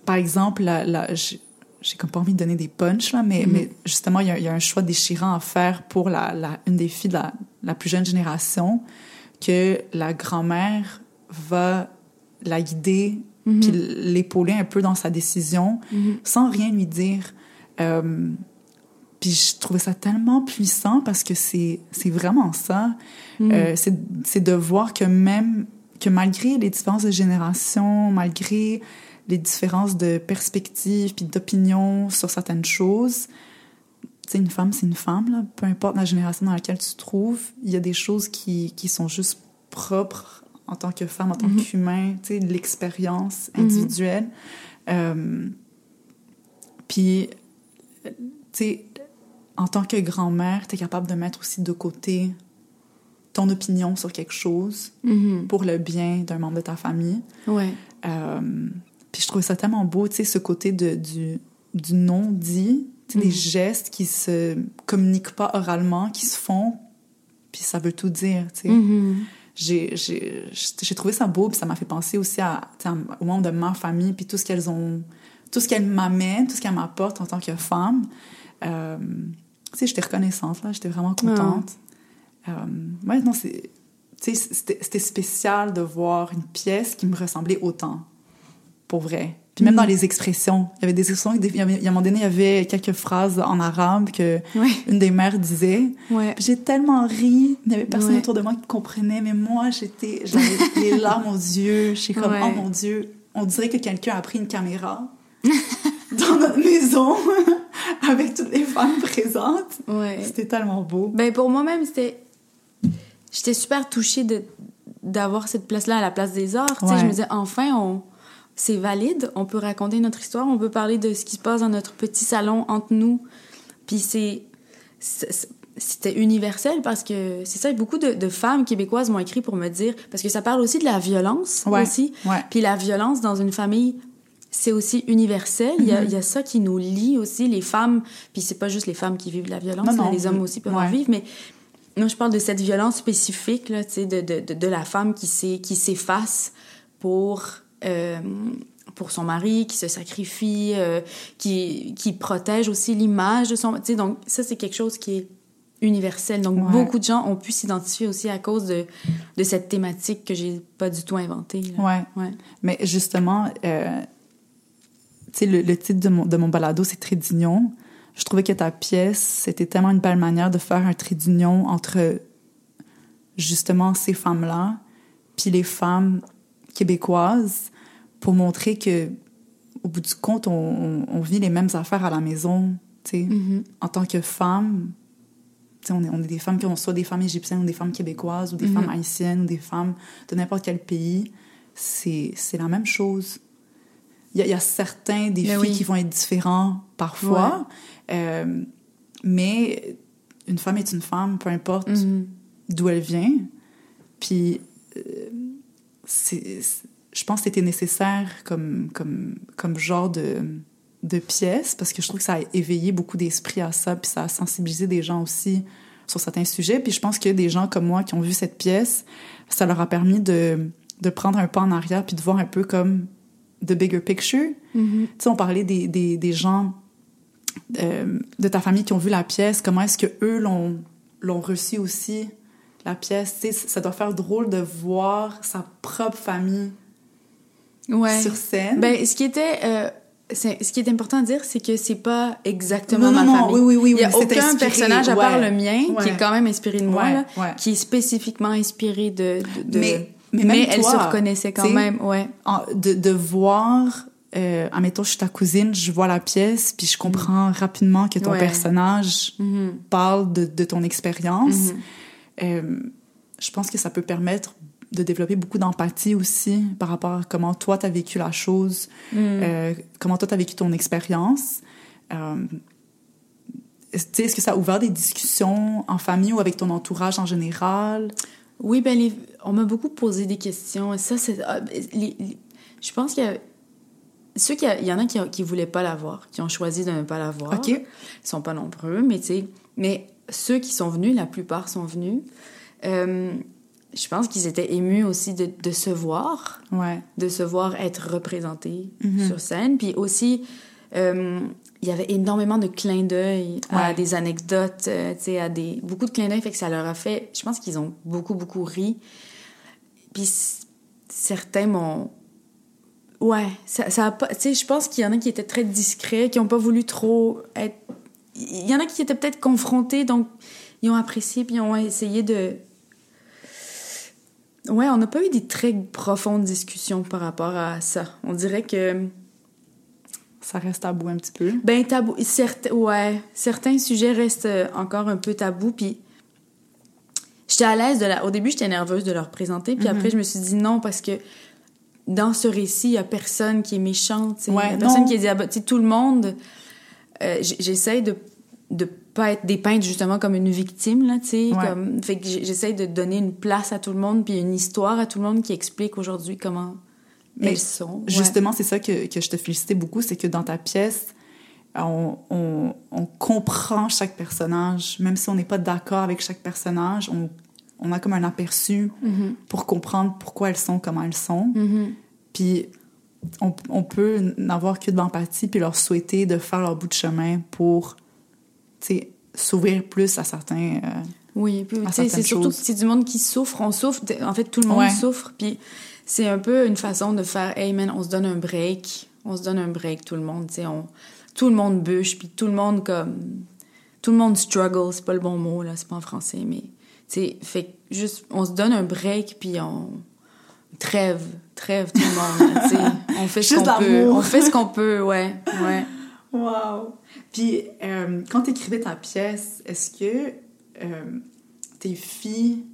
par exemple, la, la, j'ai comme pas envie de donner des punchs, là, mais, mais justement, il y, a, un choix déchirant à faire pour la, la une des filles de la, la, plus jeune génération, que la grand-mère va la guider, mm-hmm. puis l'épauler un peu dans sa décision, mm-hmm. sans rien lui dire. Euh, puis je trouvais ça tellement puissant parce que c'est vraiment ça. Euh, c'est de voir que même, que malgré les différences de génération, malgré les différences de perspective puis d'opinion sur certaines choses. Tu sais, une femme, c'est une femme, là. Peu importe la génération dans laquelle tu te trouves, il y a des choses qui, qui sont juste propres en tant que femme, en tant mm-hmm. qu'humain, tu sais, l'expérience mm-hmm. individuelle. Euh, puis, tu sais, en tant que grand-mère, tu es capable de mettre aussi de côté ton opinion sur quelque chose mm-hmm. pour le bien d'un membre de ta famille. Ouais. Euh, puis je trouvais ça tellement beau, tu sais, ce côté de, du, du non-dit, des mm. gestes qui se communiquent pas oralement, qui se font, puis ça veut tout dire, tu sais. Mm-hmm. J'ai trouvé ça beau, puis ça m'a fait penser aussi à, au monde de ma famille, puis tout ce qu'elles ont, tout ce qu'elles m'amènent, tout ce qu'elles m'apportent en tant que femme. Euh, tu sais, j'étais reconnaissante, là, j'étais vraiment contente. Euh, ouais, non, c'est... C'était spécial de voir une pièce qui me ressemblait autant pour vrai. Puis même dans mm. les expressions, il y avait des expressions, il y avait, à un moment donné, il y avait quelques phrases en arabe que une des mères disait. Ouais. J'ai tellement ri, il n'y avait personne autour de moi qui comprenait, mais moi, j'étais, j'avais [LAUGHS] les larmes aux yeux. J'étais comme, oh mon Dieu, on dirait que quelqu'un a pris une caméra [LAUGHS] dans notre maison [LAUGHS] avec toutes les femmes présentes. Ouais. C'était tellement beau. Ben pour moi-même, c'était. J'étais super touchée de d'avoir cette place-là à la place des arts. Ouais. Je me disais, enfin, on... c'est valide, on peut raconter notre histoire, on peut parler de ce qui se passe dans notre petit salon entre nous. Puis c'est. C'était universel parce que c'est ça, beaucoup de, de femmes québécoises m'ont écrit pour me dire, parce que ça parle aussi de la violence Ouais, aussi. Puis la violence dans une famille, c'est aussi universel. Il, y Mm-hmm. a, il y a ça qui nous lie aussi, les femmes. Puis c'est pas juste les femmes qui vivent de la violence, Non, là, non. les hommes aussi peuvent en vivre, mais non, je parle de cette violence spécifique, là, de, de, de, de la femme qui s'efface pour, euh, pour son mari, qui se sacrifie, euh, qui, qui protège aussi l'image de son... Sais, donc ça, c'est quelque chose qui est universel. Donc, Ouais. beaucoup de gens ont pu s'identifier aussi à cause de, de cette thématique que j'ai pas du tout inventée. là. Ouais. Ouais. Mais justement, euh, sais, le, le titre de mon, de mon balado, c'est d'union. Je trouvais que ta pièce, c'était tellement une belle manière de faire un trait d'union entre justement ces femmes-là, puis les femmes québécoises, pour montrer que au bout du compte, on, on- on vit les mêmes affaires à la maison, tu sais. Mhm. En tant que femme, on est, on est des femmes qui ont soit des femmes égyptiennes ou des femmes québécoises ou des Mhm. femmes haïtiennes ou des femmes de n'importe quel pays. C'est la même chose. Il y a, il y a certains défis Mais oui. qui vont être différents parfois, euh, mais une femme est une femme, peu importe Mhm. d'où elle vient. Puis, euh, c'est- je pense que c'était nécessaire comme, comme, comme genre de, de pièce, parce que je trouve que ça a éveillé beaucoup d'esprit à ça, puis ça a sensibilisé des gens aussi sur certains sujets. Puis je pense que des gens comme moi qui ont vu cette pièce, ça leur a permis de, de prendre un pas en arrière, puis de voir un peu comme the bigger picture. Mhm. Tu sais, on parlait des, des, des gens euh, de ta famille qui ont vu la pièce. Comment est-ce que eux l'ont, l'ont reçu aussi, la pièce? Tu sais, ça doit faire drôle de voir sa propre famille Ouais. sur scène. Ben, ce qui était... euh, ce qui est important à dire, c'est que c'est pas exactement Non, non, ma non, famille. oui, oui, oui, Il y a aucun inspiré, personnage à part le mien qui est quand même inspiré de moi, là, qui est spécifiquement inspiré de. de- de- Mais- mais même elle toi, se reconnaissait quand même, ouais. En- de, de voir, euh, admettons, je suis ta cousine, je vois la pièce, puis je comprends rapidement que ton Ouais. personnage Mhm. parle de, de ton expérience. Mhm. Euh, je pense que ça peut permettre de développer beaucoup d'empathie aussi par rapport à comment toi t'as vécu la chose, Mhm. euh, comment toi t'as vécu ton expérience. Euh, est-ce que ça a ouvert des discussions en famille ou avec ton entourage en général? Oui, ben, les- on m'a beaucoup posé des questions. Et ça, c'est. ah, ben, les- les- je pense qu'il y a. Ceux qui, il y en a qui, qui voulaient pas la voir, qui ont choisi de ne pas la voir. OK. Ils sont pas nombreux, mais tu sais. Mais ceux qui sont venus, la plupart sont venus. Euh, je pense qu'ils étaient émus aussi de, de se voir, Ouais. de se voir être représentés Mhm. sur scène. Puis aussi, euh, il y avait énormément de clins d'œil à Ouais. des anecdotes, euh, tu sais, à des beaucoup de clins d'œil, fait que ça leur a fait. Je pense qu'ils ont beaucoup beaucoup ri. Puis certains m'ont Ouais, ça, ça a pas. Tu sais, je pense qu'il y en a qui étaient très discrets, qui n'ont pas voulu trop être. Il y en a qui étaient peut-être confrontés, donc ils ont apprécié, puis ils ont essayé de. Ouais, on n'a pas eu des très profondes discussions par rapport à ça. On dirait que. Ça reste tabou un petit peu. Ben, tabou. Certes, ouais, certains sujets restent encore un peu tabous, puis. J'étais à l'aise de la. Au début, j'étais nerveuse de leur présenter, puis après, je me suis dit non, parce que dans ce récit, il y a personne qui est méchant, tu sais. Ouais, il y a personne non. qui est diabolique. Tout le monde. euh, J'essaie de de pas être dépeinte justement comme une victime là tu sais Ouais. comme fait que j- j'essaie de donner une place à tout le monde puis une histoire à tout le monde qui explique aujourd'hui comment Mais elles sont Ouais. Justement, c'est ça que, que je te félicitais beaucoup, c'est que dans ta pièce, on, on, on comprend chaque personnage, même si on n'est pas d'accord avec chaque personnage, on, on a comme un aperçu Mhm. pour comprendre pourquoi elles sont comment elles sont. Mhm. Puis on, on peut n'avoir que de l'empathie puis leur souhaiter de faire leur bout de chemin pour, s'ouvrir plus à certains... euh, Oui, c'est surtout que c'est du monde qui souffre. On souffre. En fait, tout le monde Ouais. souffre. Puis c'est un peu une façon de faire, hey man, on se donne un break. On se donne un break, tout le monde. Tu sais, on, tout le monde bûche. Puis tout le monde comme, tout le monde struggle. C'est pas le bon mot là, c'est pas en français, mais tu sais, fait juste, on se donne un break. Puis on, Trêve, trêve tout le monde. [LAUGHS] on fait ce qu'on peut. On fait ce qu'on peut, ouais, ouais. [LAUGHS] Wow. Puis euh, quand tu écrivais ta pièce, est-ce que euh, tes filles,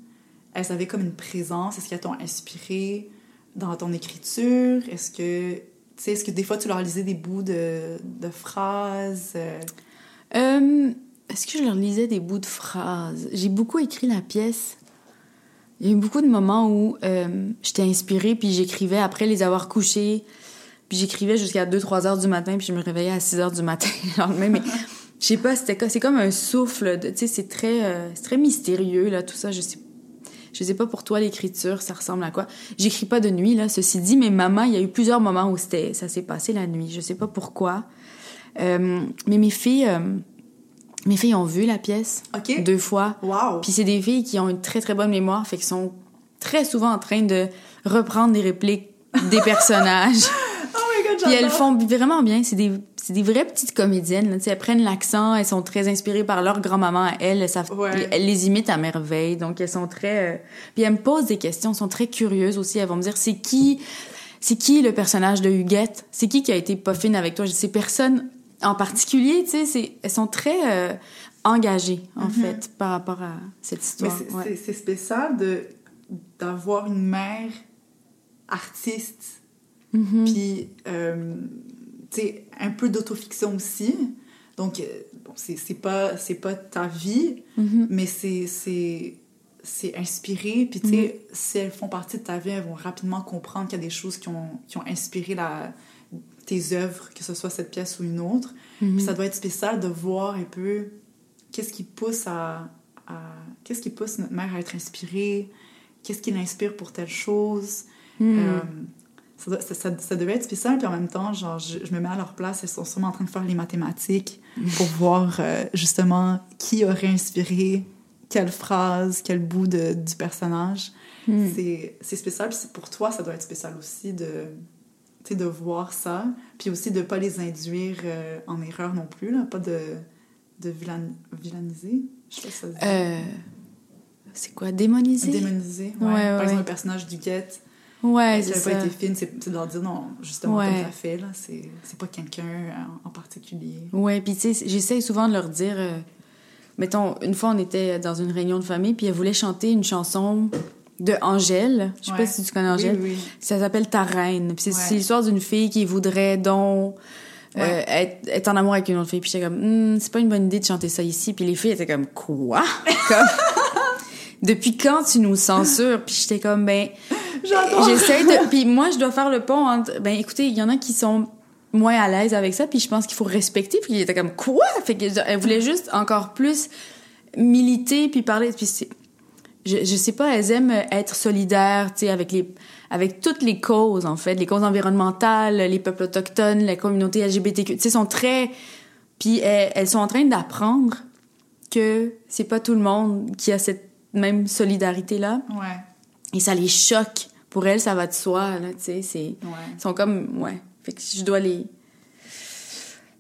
elles avaient comme une présence? Est-ce qu'elles t'ont inspiré dans ton écriture? Est-ce que est-ce que des fois tu leur lisais des bouts de, de phrases euh, Est-ce que je leur lisais des bouts de phrases? J'ai beaucoup écrit la pièce il y a eu beaucoup de moments où euh, j'étais inspirée, puis j'écrivais après les avoir couchés. Puis j'écrivais jusqu'à 2-3 heures du matin, puis je me réveillais à 6 heures du matin [LAUGHS] le lendemain. Mais je sais pas, c'était c'est comme un souffle. Tu sais, c'est très, euh, très mystérieux, là, tout ça. Je sais, je sais pas pour toi, l'écriture, ça ressemble à quoi? J'écris pas de nuit, là, ceci dit, mais maman, il y a eu plusieurs moments où c'était, ça s'est passé la nuit. Je sais pas pourquoi. Euh, mais mes filles mes filles ont vu la pièce deux fois. Wow. Puis c'est des filles qui ont une très très bonne mémoire, fait qu'elles sont très souvent en train de reprendre des répliques des [LAUGHS] personnages. oh my god, Puis elles font vraiment bien. C'est des, c'est des vraies petites comédiennes. Là. Elles prennent l'accent, elles sont très inspirées par leur grand-maman à elles. Elles, savent, elles les imitent à merveille. Donc elles sont très... Euh, puis elles me posent des questions, elles sont très curieuses aussi. Elles vont me dire, c'est qui... C'est qui le personnage de Huguette? C'est qui qui a été poffine avec toi? Je dis, c'est personne en particulier, tu sais, elles sont très euh, engagées, en mm-hmm. fait, par rapport à cette histoire. C'est spécial de d'avoir une mère artiste, mm-hmm. puis, euh, un peu d'autofiction aussi. Donc, euh, bon, c'est pas, pas ta vie, mm-hmm. mais c'est c'est inspiré. Puis, tu sais, si elles font partie de ta vie, elles vont rapidement comprendre qu'il y a des choses qui ont, qui ont inspiré la, tes œuvres, que ce soit cette pièce ou une autre. Mhm. ça doit être spécial de voir un peu qu'est-ce qui pousse à, qu'est-ce qui pousse notre mère à être inspirée, qu'est-ce qui l'inspire pour telle chose. Mhm. Euh, ça, ça, ça, devait être spécial, puis en même temps, genre, je, me mets à leur place, elles sont sûrement en train de faire les mathématiques [LAUGHS] pour voir euh, justement qui aurait inspiré quelle phrase, quel bout de, du personnage. Mhm. C'est spécial, puis pour toi, ça doit être spécial aussi de, de voir ça, puis aussi de ne pas les induire euh, en erreur non plus, là, pas de, de vilainiser. Je sais pas ça euh, c'est quoi, démoniser? Démoniser, ouais. Par exemple, le personnage du Guette. Ouais, c'est ça. pas été fine, c'est de leur dire non, justement, comme ça fait, là, c'est pas quelqu'un en, particulier. Ouais, puis tu sais, j'essaie souvent de leur dire. Euh, mettons, une fois, on était dans une réunion de famille, puis elle voulait chanter une chanson de Angèle. Je sais pas si tu connais Angèle. Ça s'appelle Ta reine. c'est l'histoire d'une fille qui voudrait donc euh, être, en amour avec une autre fille. Puis j'étais comme, hmm, c'est pas une bonne idée de chanter ça ici. Puis les filles étaient comme, quoi? [LAUGHS] comme, depuis quand tu nous censures? Puis j'étais comme, ben, j'essaie de. Puis moi, je dois faire le pont entre, ben, écoutez, il y en a qui sont moins à l'aise avec ça. Puis je pense qu'il faut respecter. Puis il était comme, quoi? Fait qu'elle voulait juste encore plus militer puis parler. Puis c'est je, je sais pas, elles aiment être solidaires, tu sais, avec les, avec toutes les causes, en fait, les causes environnementales, les peuples autochtones, la communauté LGBTQ, tu sais, sont très, puis elles, sont en train d'apprendre que c'est pas tout le monde qui a cette même solidarité-là. Ouais. Et ça les choque. Pour elles, ça va de soi, là, tu sais, c'est, ouais. sont comme, ouais. Fait que je dois les,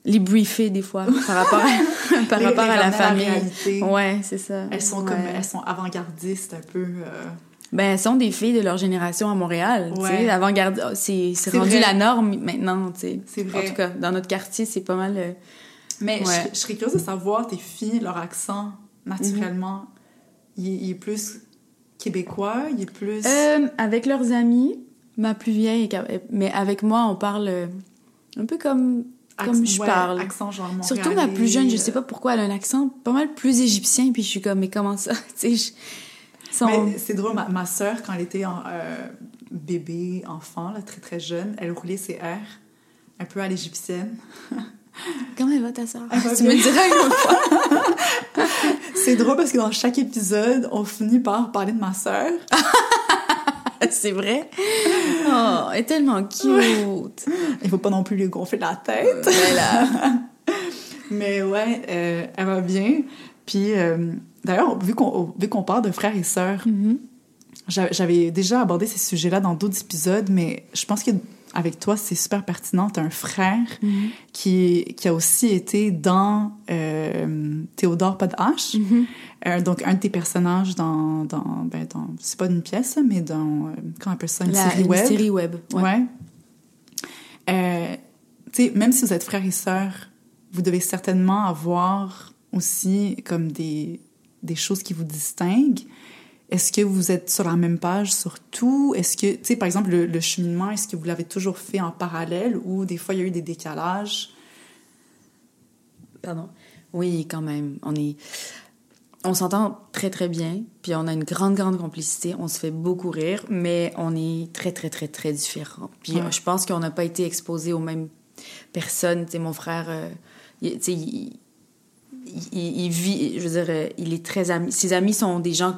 les briefer des fois [LAUGHS] par rapport à, par rapport à la famille. ouais, c'est ça. Elles sont comme elles sont avant-gardistes un peu. Euh... Ben elles sont des filles de leur génération à Montréal, tu sais, avant-garde oh, c'est rendu la norme maintenant, tu sais. C'est vrai. En tout cas, dans notre quartier, c'est pas mal euh, Mais je, serais curieuse de savoir tes filles leur accent naturellement, il, est plus québécois, il est plus euh, avec leurs amis, ma plus vieille mais avec moi on parle euh, un peu comme comme je parle. Accent genre Surtout ma plus jeune, je sais pas pourquoi, elle a un accent pas mal plus égyptien, puis je suis comme, mais comment ça? [LAUGHS] tu sais, C'est drôle, ma, ma soeur, quand elle était en, euh, bébé, enfant, là, très très jeune, elle roulait ses R, un peu à l'égyptienne. [LAUGHS] Comment elle va ta soeur? Tu me diras une fois. [LAUGHS] C'est drôle parce que dans chaque épisode, on finit par parler de ma soeur. [LAUGHS] c'est vrai. Oh, elle est tellement cute. Il faut pas non plus lui gonfler la tête. Voilà. [LAUGHS] Mais ouais, euh, elle va bien. Puis euh, d'ailleurs, vu qu'on vu qu'on parle de frères et sœurs, mm-hmm. j'avais déjà abordé ces sujets-là dans d'autres épisodes, mais je pense qu'il avec toi, c'est super pertinent. Tu as un frère Mhm. qui, qui a aussi été dans euh, Théodore Pas de. Mhm. Euh, donc, un de tes personnages dans. dans, ben, dans c'est pas une pièce, mais dans. euh, comment on appelle ça Une La- série une web. série web. Ouais. Ouais. Euh, tu sais, même si vous êtes frères et sœurs, vous devez certainement avoir aussi comme des, des choses qui vous distinguent. Est-ce que vous êtes sur la même page sur tout? Est-ce que, tu sais, par exemple, le, le cheminement, est-ce que vous l'avez toujours fait en parallèle ou des fois il y a eu des décalages? Pardon? Oui, quand même. On est. On s'entend très très bien, puis on a une grande grande complicité. On se fait beaucoup rire, mais on est très très très très différents. Puis Ouais. je pense qu'on n'a pas été exposés aux mêmes personnes. Tu sais, mon frère, euh, il- tu sais, il, il- il vit, je veux dire, euh, il est très ami. Ses amis sont des gens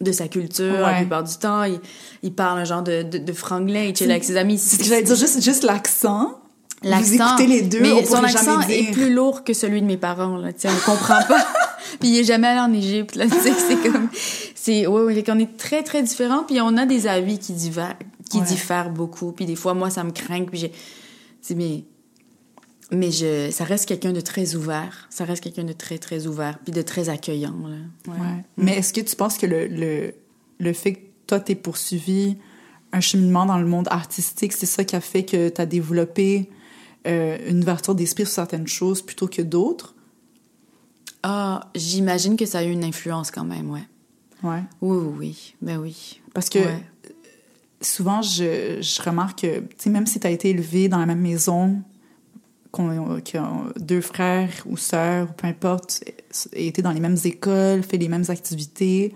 de sa culture la Ouais. plupart du temps. Il, il parle un genre de, de, de franglais, il chill avec ses amis. C'est ce que j'allais dire, juste, juste l'accent. Vous écoutez les deux, mais on son accent jamais est dire. plus lourd que celui de mes parents, là. Tu sais, on comprend pas. [LAUGHS] puis il est jamais allé en Égypte, là. Tu sais, c'est comme, c'est, ouais, ouais, qu'on est très, très différents. Puis on a des avis qui diffèrent, qui Ouais. diffèrent beaucoup. Puis des fois, moi, ça me craint. Puis j'ai, tu sais, mais, mais je, ça reste quelqu'un de très ouvert. Ça reste quelqu'un de très, très ouvert. Puis de très accueillant, là. Ouais. Ouais. Mais est-ce que tu penses que le, le, le fait que toi, t'aies poursuivi un cheminement dans le monde artistique, c'est ça qui a fait que tu as développé euh, une ouverture d'esprit sur certaines choses plutôt que d'autres? Ah, j'imagine que ça a eu une influence quand même, ouais. Ouais. Oui, oui, oui. Ben oui. Parce que Ouais. souvent, je, je remarque que, tu sais, même si tu as été élevé dans la même maison, qu'on que deux frères ou sœurs, ou peu importe, aient été dans les mêmes écoles, fait les mêmes activités,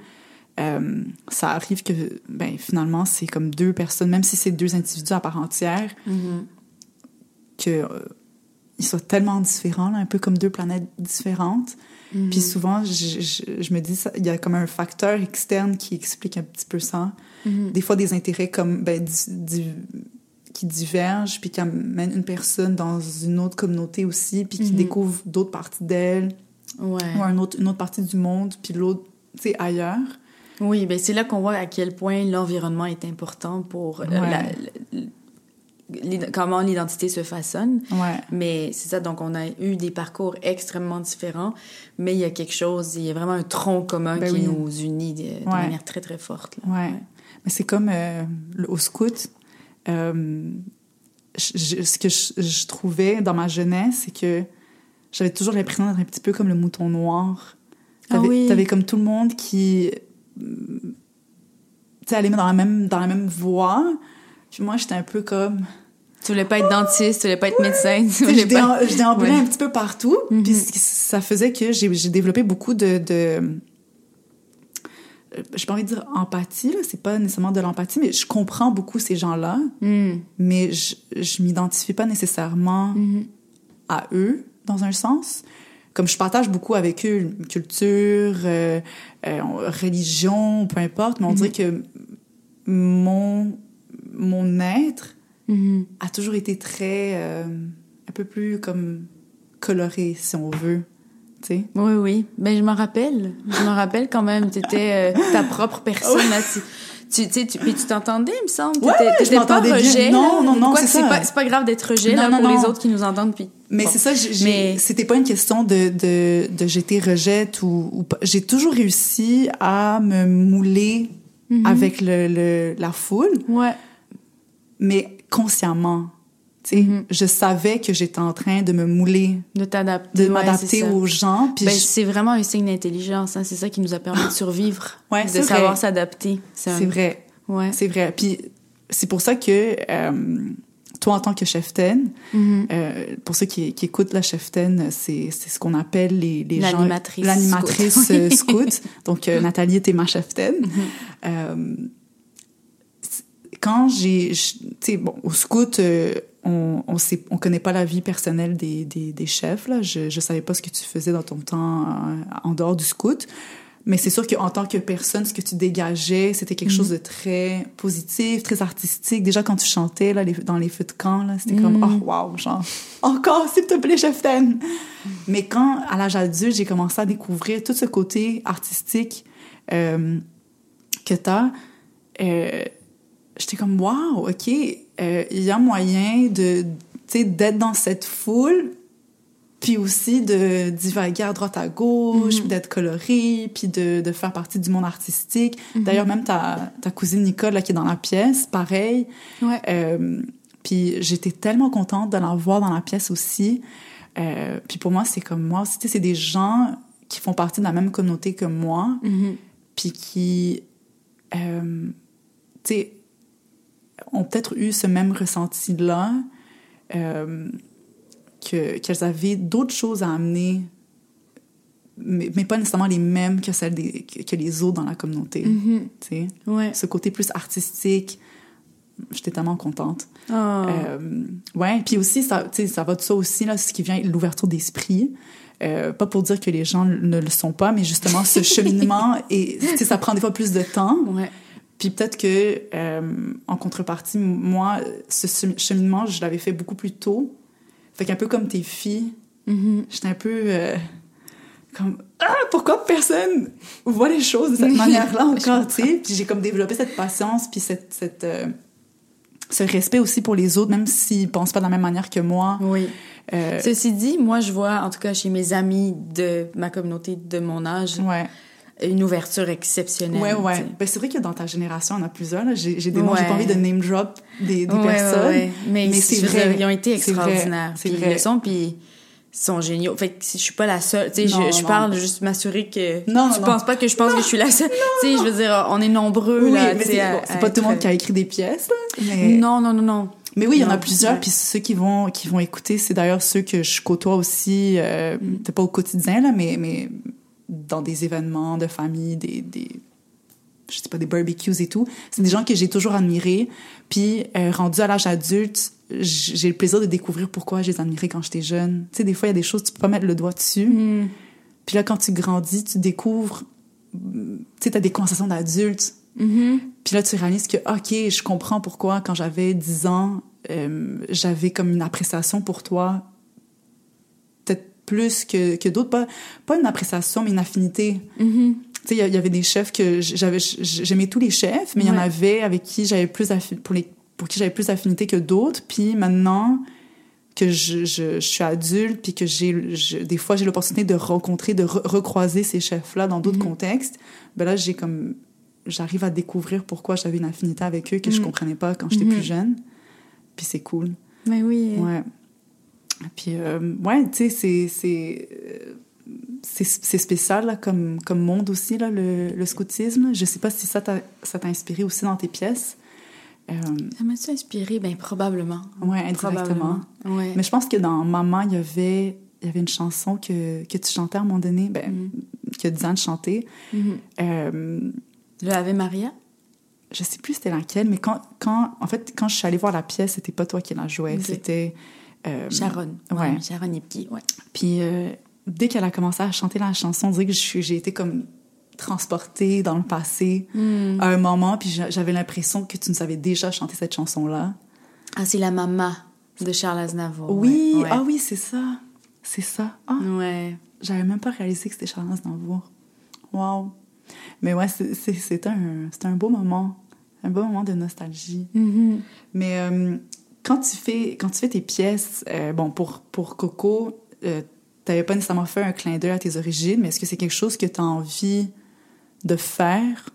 euh, ça arrive que, ben, finalement, c'est comme deux personnes, même si c'est deux individus à part entière, Mhm. que euh, ils soient tellement différents, là, un peu comme deux planètes différentes. Mhm. Puis souvent, je, je, je me dis, il y a comme un facteur externe qui explique un petit peu ça. Mhm. Des fois, des intérêts comme ben, di- qui divergent, puis qui amènent une personne dans une autre communauté aussi, puis qui Mhm. découvre d'autres parties d'elle, Ouais. ou un autre, une autre partie du monde, puis l'autre, tu sais, ailleurs. Oui, ben c'est là qu'on voit à quel point l'environnement est important pour euh, Ouais. la- la- l'id- comment l'identité se façonne. Ouais. Mais c'est ça, donc on a eu des parcours extrêmement différents, mais il y a quelque chose, il y a vraiment un tronc commun Ben qui oui. nous unit de, de Ouais. manière très très forte. là. Ouais. Mais c'est comme euh, le- au scout. Euh, je- ce que je, je trouvais dans ma jeunesse, c'est que j'avais toujours l'impression d'être un petit peu comme le mouton noir. Ah T'avais oui. t'avais comme tout le monde qui. Tu sais, allait dans la même, dans la même voie. Puis moi, j'étais un peu comme. Tu voulais pas être dentiste, tu voulais pas être médecin, tu voulais je, pas... déambulais Ouais. un petit peu partout. Mhm. Puis c- ça faisait que j'ai j'ai développé beaucoup de. de j'ai pas envie de dire empathie, là, c'est pas nécessairement de l'empathie, mais je comprends beaucoup ces gens-là, Mhm. mais je, je m'identifie pas nécessairement Mhm. à eux, dans un sens. Comme je partage beaucoup avec eux une culture, euh, euh, religion, peu importe, mais on Mhm. dirait que mon, mon être Mhm. a toujours été très... euh, un peu plus comme coloré, si on veut, tu sais. Oui, oui. Ben, je m'en rappelle. Je m'en rappelle quand même. Tu étais ta propre personne. Là. Tu, tu, tu sais, tu, puis tu t'entendais, il me semble. Ouais, T'étais- pas m'entendais bien. rejet. Non, non, non, c'est ça. pas, c'est pas grave d'être rejet Non, là, non, pour non. les autres qui nous entendent. Puis, Mais bon. c'est ça, Mais- c'était pas une question de, de, de j'étais rejette ou, ou pas. J'ai toujours réussi à me mouler Mhm. avec le, le, la foule, Ouais. mais consciemment. Mhm. je savais que j'étais en train de me mouler, De t'adapter. de ouais, m'adapter aux gens. Ben, je- c'est vraiment un signe d'intelligence. Hein. C'est ça qui nous a permis de survivre. [GASPS] Ouais, de savoir s'adapter. un- c'est vrai, Ouais. c'est vrai. Puis c'est pour ça que euh, toi, en tant que Mhm. euh, pour ceux qui, qui écoutent la cheftaine, c'est ce qu'on appelle les, les gens... L'animatrice scout. euh, scout. [LAUGHS] Donc, euh, Nathalie était ma cheftaine. Mhm. Euh, c- quand j'ai... Tu sais, bon, au scout, on on sait, on connaît pas la vie personnelle des, des, des chefs. Là. Je, je savais pas ce que tu faisais dans ton temps euh, en dehors du scout. Mais c'est sûr qu'en tant que personne, ce que tu dégageais, c'était quelque Mhm. chose de très positif, très artistique. Déjà, quand tu chantais là, les- dans les feux de camp, c'était comme Mhm. « Oh, wow! » genre [LAUGHS] « Encore, s'il te plaît, cheftaine! » Mais quand, à l'âge adulte, j'ai commencé à découvrir tout ce côté artistique euh, que t'as, euh, j'étais comme, wow, OK, euh, il y a moyen de, d'être dans cette foule, puis aussi de divaguer à droite à gauche, puis d'être coloré, puis de, de faire partie du monde artistique. Mhm. D'ailleurs, même ta, ta cousine Nicole, là, qui est dans la pièce, pareil. Ouais. Euh, puis j'étais tellement contente de la voir dans la pièce aussi. Euh, puis pour moi, c'est comme moi aussi, c'est des gens qui font partie de la même communauté que moi, Mhm. puis qui, euh, tu sais, ont peut-être eu ce même ressenti-là, euh, que qu'elles avaient d'autres choses à amener, mais, mais pas nécessairement les mêmes que celles des, que que les autres dans la communauté, sais. Ouais. Ce côté plus artistique, j'étais tellement contente. Oh. Euh, ouais, puis aussi, ça, ça va de ça aussi, là, ce qui vient, l'ouverture d'esprit. Euh, pas pour dire que les gens ne le sont pas, mais justement, ce [LAUGHS] cheminement, et, ça prend des fois plus de temps. Ouais. Puis peut-être que, euh, en contrepartie, moi, ce cheminement, je l'avais fait beaucoup plus tôt. Fait qu'un peu comme tes filles, Mhm. j'étais un peu euh, comme ah pourquoi personne voit les choses de cette [LAUGHS] manière-là encore, tu sais. Puis j'ai comme développé cette patience, puis cette, cette euh, ce respect aussi pour les autres, même s'ils pensent pas de la même manière que moi. Oui. Ceci dit, moi, je vois, en tout cas chez mes amis de ma communauté de mon âge, ouais. Une ouverture exceptionnelle. Ouais, ouais. tu. Ben, c'est vrai que dans ta génération, on a plusieurs. J'ai j'ai des noms, j'ai Ouais. pas envie de name drop des, des Ouais, ouais, personnes. ouais. Mais, mais c'est vrai. Ils ont été extraordinaires. C'est vrai. ils le sont, puis ils sont géniaux. Fait que je suis pas la seule. Tu sais, je, parle juste m'assurer que. Non, non, je non. pense pas que je pense que je suis la seule. Tu sais, je veux dire, on est nombreux, Oui, là. tu c'est bon, pas tout le monde qui a écrit des pièces, là, mais... Non, non, non, non. Mais oui, il y en a plusieurs, puis ceux qui vont qui vont écouter, c'est d'ailleurs ceux que je côtoie aussi, euh, Mm. pas au quotidien là, mais mais dans des événements de famille, des des je sais pas des barbecues et tout. C'est des gens que j'ai toujours admirés. Puis euh, rendu à l'âge adulte, j'ai le plaisir de découvrir pourquoi je les admirais quand j'étais jeune. Tu sais, des fois il y a des choses tu peux pas mettre le doigt dessus. Hmm. Puis là, quand tu grandis, tu découvres, tu sais, t'as des conversations d'adultes. Mhm. Puis là, tu réalises que, OK, je comprends pourquoi, quand j'avais 10 ans, euh, j'avais comme une appréciation pour toi, plus que, que d'autres. Pas, pas une appréciation, mais une affinité. Mhm. Tu sais, il y avait des chefs que j'avais, j'aimais tous les chefs, mais il y en avait avec qui j'avais plus affi- pour les, pour qui j'avais plus d'affinité que d'autres. Puis maintenant que je, je, je suis adulte, puis que j'ai, je- des fois j'ai l'opportunité de rencontrer, de re- recroiser ces chefs-là dans d'autres Mhm. contextes, ben là j'ai comme, j'arrive à découvrir pourquoi j'avais une affinité avec eux que je Mhm. comprenais pas quand j'étais Mhm. plus jeune. Puis c'est cool. Mais oui. Ouais. Puis, euh, ouais, tu sais, c'est, c'est, euh, c'est, c'est spécial là, comme, comme monde aussi, là, le, le scoutisme. Je sais pas si ça t'a, ça t'a inspiré aussi dans tes pièces. Euh, Ça m'a-tu inspiré? Ben, probablement. ouais, indirectement. Probablement. Ouais. Mais je pense que dans Maman, il y avait, il y avait une chanson que, que tu chantais à un moment donné, ben, Mhm. que Diane chantait. Mhm. Euh, Le Ave Maria? je sais plus c'était laquelle, mais quand, quand, en fait, quand je suis allée voir la pièce, c'était pas toi qui la jouais, c'était... euh, Sharon. ouais. Sharon Epke, ouais. Puis euh, dès qu'elle a commencé à chanter la chanson, on dirait que j'ai été comme transportée dans le passé Hmm. à un moment, puis j'a- j'avais l'impression que tu nous avais déjà chanté cette chanson-là. Ah, c'est la maman de Charles Aznavour. oui, ouais. ah oui, c'est ça. C'est ça. Ah, Ouais. j'avais même pas réalisé que c'était Charles Aznavour. Wow. Mais ouais, c'est- un, un beau moment. Un beau moment de nostalgie. Mhm. Mais euh, quand tu fais quand tu fais tes pièces, euh, bon pour pour Coco, euh, t'avais pas nécessairement fait un clin d'œil à tes origines, mais est-ce que c'est quelque chose que tu as envie de faire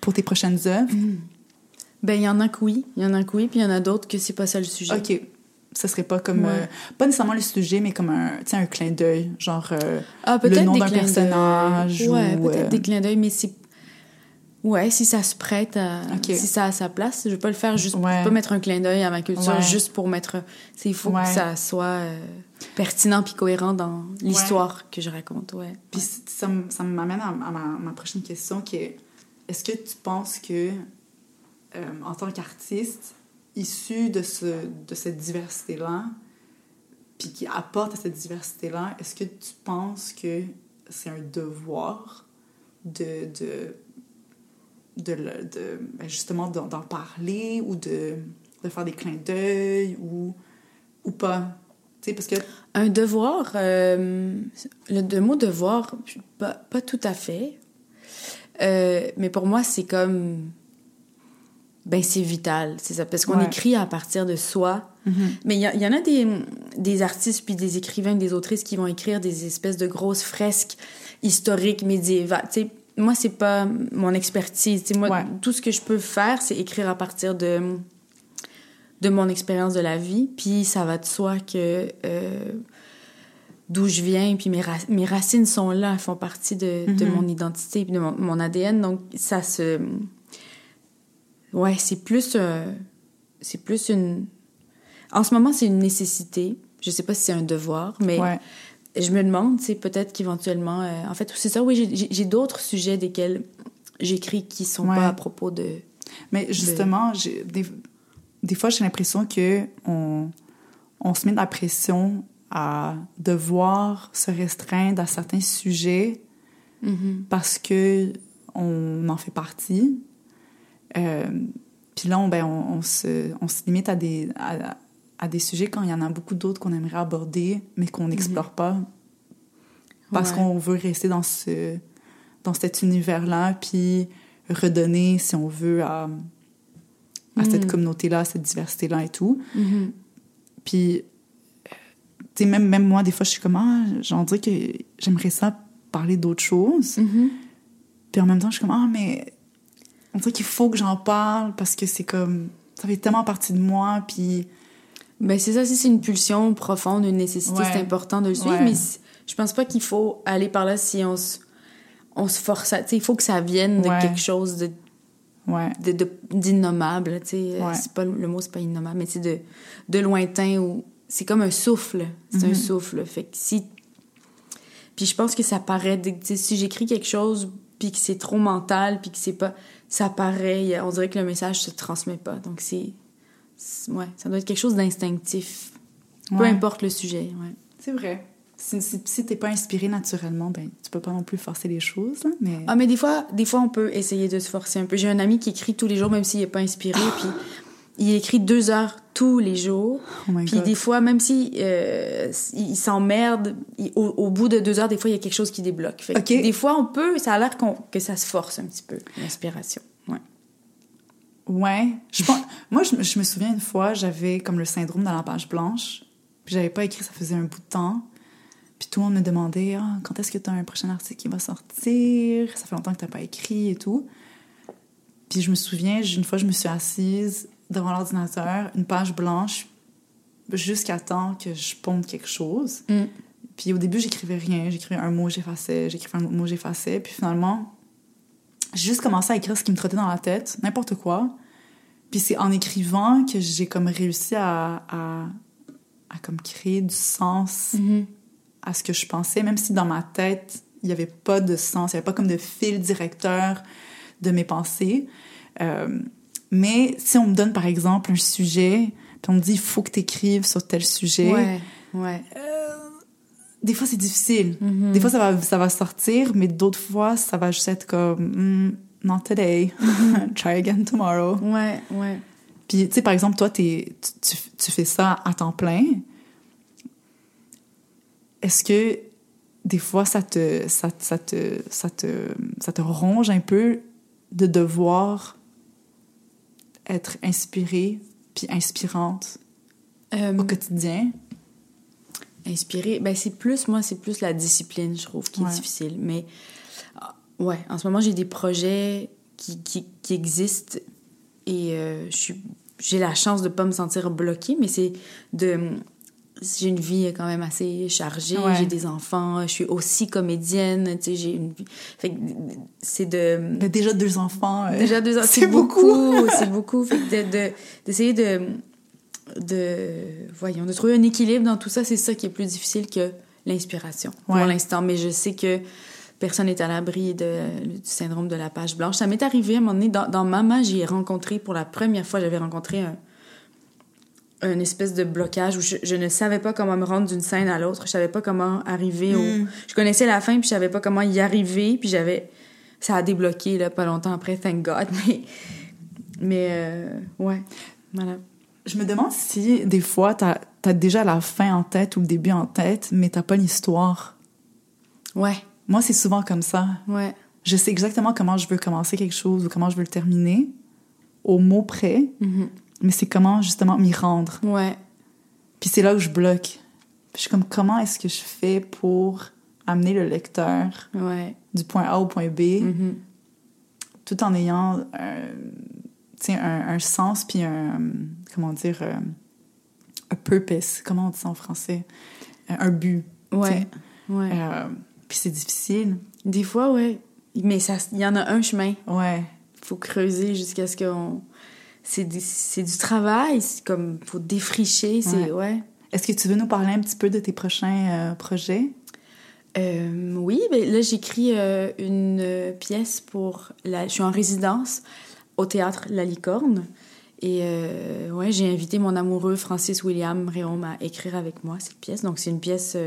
pour tes prochaines œuvres? Ben, il y en a que oui. Il y en a que oui, puis il y en a d'autres que c'est pas ça le sujet. Ok, ça serait pas comme Ouais. euh, pas nécessairement le sujet, mais comme un tu un clin d'œil, genre euh, Ah, le nom d'un personnage Ouais, ou, peut-être des clins d'œil, mais c'est. Ouais, si ça se prête à. Si ça a sa place. Je vais pas le faire juste. Ouais. Vais pas mettre un clin d'œil à ma culture Ouais. juste pour mettre. Il faut Ouais. que ça soit euh, pertinent puis cohérent dans l'histoire que je raconte, ouais. Puis ça, ça m'amène à, ma prochaine question qui est est-ce que tu penses que, euh, en tant qu'artiste, issu de, ce, de cette diversité-là, puis qui apporte à cette diversité-là, est-ce que tu penses que c'est un devoir de. de de, ben, justement d'en parler ou de, de faire des clins d'œil ou, ou pas tu sais parce que Un devoir, euh, le, le mot devoir, pas, pas tout à fait. Euh, mais pour moi, c'est comme. ben c'est vital, c'est ça, parce qu'on écrit à partir de soi. Mm-hmm. Mais il y, en a des, des artistes puis des écrivains, des autrices qui vont écrire des espèces de grosses fresques historiques médiévales. Tu sais, moi c'est pas mon expertise. Moi tout ce que je peux faire, c'est écrire à partir de de mon expérience de la vie. Puis ça va de soi que euh, d'où je viens, puis mes, mes, racines sont là, elles font partie de, de mm-hmm. mon identité, puis de mon, mon, ADN. Donc ça se Ouais, c'est plus, euh, c'est plus une. En ce moment, c'est une nécessité. Je sais pas si c'est un devoir, mais je me demande, c'est peut-être qu'éventuellement, euh, en fait, c'est ça. Oui, j'ai d'autres sujets desquels j'écris qui sont pas à propos de. Mais justement, des, des, fois, j'ai l'impression que on, on se met de la pression à devoir se restreindre à certains sujets mm-hmm. parce que on en fait partie euh, puis là, on, ben, on, se, on se limite à des, à, à, des sujets quand il y en a beaucoup d'autres qu'on aimerait aborder, mais qu'on mhm. n'explore pas. Parce qu'on veut rester dans, ce, dans cet univers-là, puis redonner, si on veut, à, à cette mhm. communauté-là, à cette diversité-là et tout. Mhm. Puis, tu sais, même, même moi, des fois, je suis comme, ah, j'en dirais que j'aimerais ça parler d'autres choses. Puis en même temps, je suis comme, ah, mais on dirait qu'il faut que j'en parle parce que c'est comme ça fait tellement partie de moi puis ben c'est ça si c'est une pulsion profonde une nécessité c'est important de le suivre mais je pense pas qu'il faut aller par là si on se on se force à il faut que ça vienne de quelque chose de de d'innommable tu sais c'est pas le mot c'est pas innommable mais c'est de de lointain ou c'est comme un souffle c'est un mm-hmm. souffle fait que si puis je pense que ça paraît si j'écris quelque chose puis que c'est trop mental puis que c'est pas ça paraît, on dirait que le message se transmet pas. Donc c'est, ouais, ça doit être quelque chose d'instinctif. Peu importe le sujet, ouais. C'est vrai. Si, si, t'es pas inspiré naturellement, ben tu peux pas non plus forcer les choses, mais... Ah, mais des fois, des fois, on peut essayer de se forcer un peu. J'ai un ami qui écrit tous les jours, même s'il est pas inspiré, puis il écrit deux heures tous les jours. Oh puis des fois, même si euh, il s'emmerde, au, bout de deux heures, des fois, il y a quelque chose qui débloque. Des fois, on peut, ça a l'air que ça se force un petit peu, l'inspiration. Ouais. Je pense, moi, je, me souviens une fois, j'avais comme le syndrome de la page blanche. Puis j'avais pas écrit, ça faisait un bout de temps. Puis tout le monde me demandait ah, quand est-ce que tu as un prochain article qui va sortir? Ça fait longtemps que tu pas écrit et tout. Puis je me souviens, une fois, je me suis assise devant l'ordinateur, une page blanche, jusqu'à temps que je ponde quelque chose. Mm. Puis au début, j'écrivais rien. J'écrivais un mot, j'effaçais. J'écrivais un mot, j'effaçais. Puis finalement, j'ai juste commencé à écrire ce qui me trottait dans la tête, n'importe quoi. Puis c'est en écrivant que j'ai comme réussi à, à, à, comme créer du sens mm-hmm. à ce que je pensais, même si dans ma tête, il n'y avait pas de sens, il n'y avait pas comme de fil directeur de mes pensées. Euh, mais si on me donne, par exemple, un sujet, puis on me dit, il faut que tu écrives sur tel sujet. Ouais, ouais. Euh, des fois, c'est difficile. Mm-hmm. Des fois, ça va, ça va sortir, mais d'autres fois, ça va juste être comme, mm, not today. [LAUGHS] Try again tomorrow. Ouais, ouais. Puis, tu sais, par exemple, toi, es, tu, tu fais ça à temps plein. Est-ce que des fois, ça te, ça, ça, te, ça, te, ça te ronge un peu de devoir être inspirée puis inspirante euh, au quotidien? Inspirée, ben c'est plus, moi, c'est plus la discipline, je trouve, qui est difficile. Mais, ouais, en ce moment, j'ai des projets qui, qui, qui existent et euh, j'ai la chance de ne pas me sentir bloquée, mais c'est de j'ai une vie quand même assez chargée, j'ai des enfants, je suis aussi comédienne, tu sais, j'ai une vie... Fait c'est de... déjà deux enfants. Euh, déjà deux enfants, [LAUGHS] c'est beaucoup, c'est beaucoup. Fait de, d'essayer de, de, voyons, de trouver un équilibre dans tout ça, c'est ça qui est plus difficile que l'inspiration pour l'instant. Mais je sais que personne n'est à l'abri du syndrome de la page blanche. Ça m'est arrivé à un moment donné, dans, dans Maman, j'ai rencontré, pour la première fois, j'avais rencontré un une espèce de blocage où je, ne savais pas comment me rendre d'une scène à l'autre. Je savais pas comment arriver au... Hmm. Je connaissais la fin, puis je savais pas comment y arriver, puis j'avais... Ça a débloqué, là, pas longtemps après, thank God, [LAUGHS] mais... Mais, euh, ouais, voilà. Je me demande si, des fois, t'as as déjà la fin en tête ou le début en tête, mais t'as pas l'histoire. Ouais. Moi, c'est souvent comme ça. Ouais. Je sais exactement comment je veux commencer quelque chose ou comment je veux le terminer, au mot près, Mhm. mais c'est comment justement m'y rendre. Ouais. Puis c'est là où je bloque. Puis je suis comme, comment est-ce que je fais pour amener le lecteur Ouais. du point A au point B, Mhm. tout en ayant euh, tu sais, un, un sens, puis un, comment dire, euh, un purpose, comment on dit ça en français? Un, un but. Ouais. Ouais. Euh, puis c'est difficile. Des fois, ouais. Mais il y en a un chemin. Ouais. faut creuser jusqu'à ce qu'on. C'est du, c'est du travail, c'est comme. faut défricher, c'est. Ouais. Est-ce que tu veux nous parler un petit peu de tes prochains euh, projets? Euh, oui, ben là, j'écris euh, une euh, pièce pour. La... Je suis en résidence au théâtre La Licorne. Et euh, ouais, j'ai invité mon amoureux Francis William Réaume à écrire avec moi cette pièce. Donc, c'est une pièce.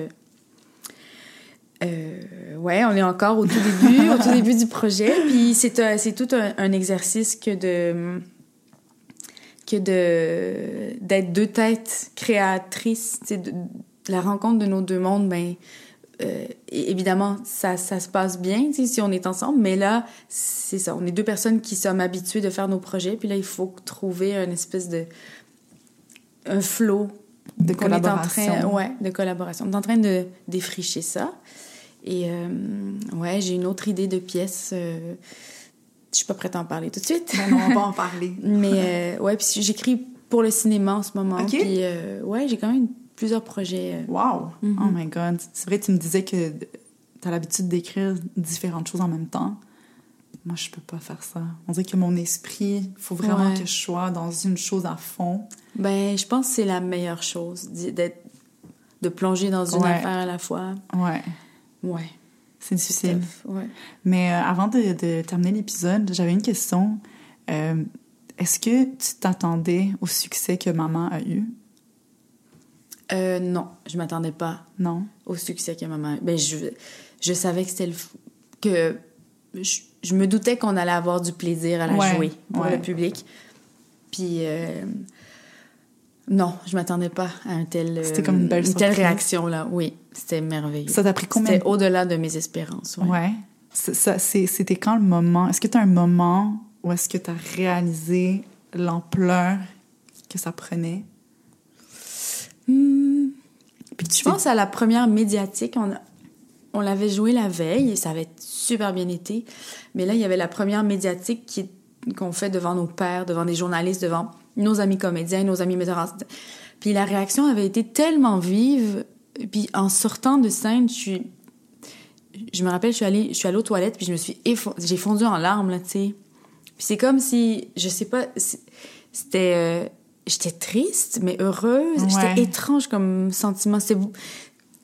Euh, ouais, on est encore au tout début, au tout début du projet. Puis c'est tout un, exercice que de que de d'être deux têtes créatrices, de, de la rencontre de nos deux mondes. Ben euh, évidemment, ça, ça se passe bien si on est ensemble, mais là, c'est ça. On est deux personnes qui sommes habituées de faire nos projets, puis là, il faut trouver une espèce de un flow De qu'on est en collaboration. train, ouais, de collaboration. On est en train de défricher ça. Et euh, ouais, j'ai une autre idée de pièce. euh, je suis pas prête à en parler tout de suite. Ben non, on va en [LAUGHS] parler. Mais euh, ouais, puis j'écris pour le cinéma en ce moment. Ok. Puis euh, ouais, j'ai quand même plusieurs projets. euh. Wow! Mhm. Oh my God! C'est vrai, tu me disais que tu as l'habitude d'écrire différentes choses en même temps. Moi, je peux pas faire ça. On dirait que mon esprit, il faut vraiment Ouais. que je sois dans une chose à fond. Ben, je pense que c'est la meilleure chose d'être de plonger dans une Ouais. affaire à la fois. Ouais, Ouais. c'est difficile. Ouais. Mais euh, avant de, de terminer l'épisode, j'avais une question. Euh, Est-ce que tu t'attendais au succès que maman a eu? Euh, non, je m'attendais pas Non? au succès que maman. Ben, je, je savais que c'était le. que. Je, je me doutais qu'on allait avoir du plaisir à la Ouais, jouer pour ouais. le public. Puis. euh, non, je m'attendais pas à un tel, euh, C'était comme une belle telle réaction là. Oui, c'était merveilleux. Ça t'a pris combien C'était de au-delà de mes espérances. ouais. Ouais. C'était quand le moment? Est-ce que tu as un moment où est-ce que tu as réalisé l'ampleur que ça prenait? Hmm, Puis tu Je pense à la première médiatique. On, on l'avait joué la veille et ça avait super bien été. Mais là, il y avait la première médiatique qui, qu'on fait devant nos pairs, devant des journalistes, devant nos amis comédiens, nos amis metteurs en scène. Puis la réaction avait été tellement vive. Puis en sortant de scène, je suis... Je me rappelle, je suis allée, je suis allée aux toilettes, puis je me suis j'ai fondu en larmes, là, tu sais. Puis c'est comme si, je sais pas, c'était... euh, j'étais triste, mais heureuse. Ouais. C'était étrange comme sentiment. C'est,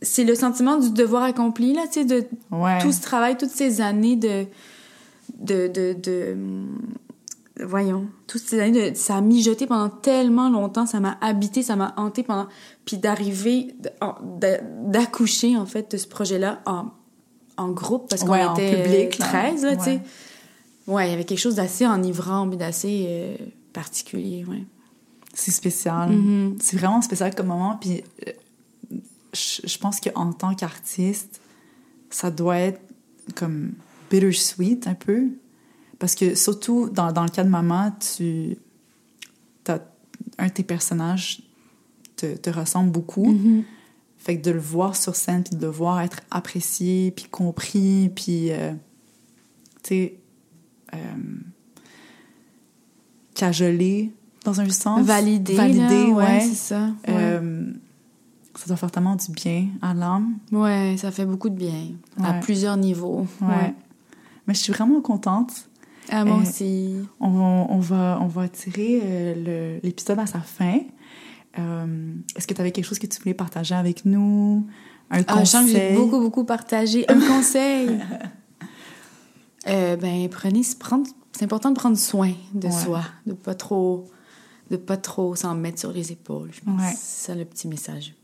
c'est le sentiment du devoir accompli, là, tu sais, de Ouais. tout ce travail, toutes ces années de... de, de, de hum, voyons, toutes ces années, de, ça a mijoté pendant tellement longtemps, ça m'a habité, ça m'a hanté pendant... Puis d'arriver, en- d'accoucher, en fait, de ce projet-là en, en groupe, parce qu'on Ouais, en était public, euh, là. 13, là, tu sais. Ouais. Il y avait quelque chose d'assez enivrant, mais d'assez euh, particulier, ouais. C'est spécial. Mhm. C'est vraiment spécial comme moment. Puis euh, je, je pense qu'en tant qu'artiste, ça doit être comme bittersweet un peu. Parce que surtout dans, dans le cas de maman, tu. un de tes personnages te, te ressemble beaucoup. Mhm. Fait que de le voir sur scène, puis de le voir être apprécié, puis compris, puis, euh, tu sais, euh, cajolé dans un sens. Validé, Validé, là, ouais. c'est ça. Ouais. Euh, ça doit faire tellement du bien à l'âme. Ouais, ça fait beaucoup de bien, à Ouais. plusieurs niveaux. Ouais. Mais je suis vraiment contente. Ah, moi Euh, aussi. On va, on va, on va tirer euh, l'épisode à sa fin. Euh, Est-ce que tu avais quelque chose que tu voulais partager avec nous? Un Ah, que j'ai conseil? beaucoup, beaucoup partagé. Un [LAUGHS] conseil? Ben, prenez, prendre, c'est important de prendre soin de Ouais. soi, de pas trop, de pas trop s'en mettre sur les épaules. Je pense Ouais. c'est ça le petit message.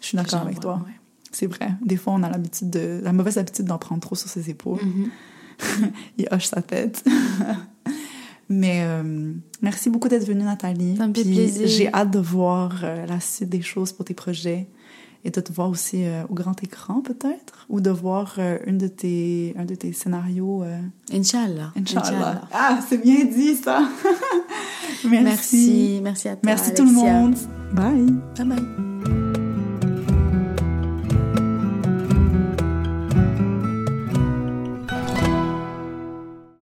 Je suis d'accord avec toi. Ouais. C'est vrai. Des fois, on a l'habitude de, la mauvaise habitude d'en prendre trop sur ses épaules. Mhm. [LAUGHS] Il hoche sa tête. [LAUGHS] Mais euh, merci beaucoup d'être venue, Nathalie. Ça me fait Puis plaisir. J'ai hâte de voir euh, la suite des choses pour tes projets et de te voir aussi euh, au grand écran, peut-être, ou de voir une de tes, un de tes scénarios. euh, Inch'Allah. Inch'Allah. Ah, c'est bien dit, ça! [LAUGHS] Merci. Merci, merci à toi. Merci tout le Alexia. monde. Bye. Bye bye.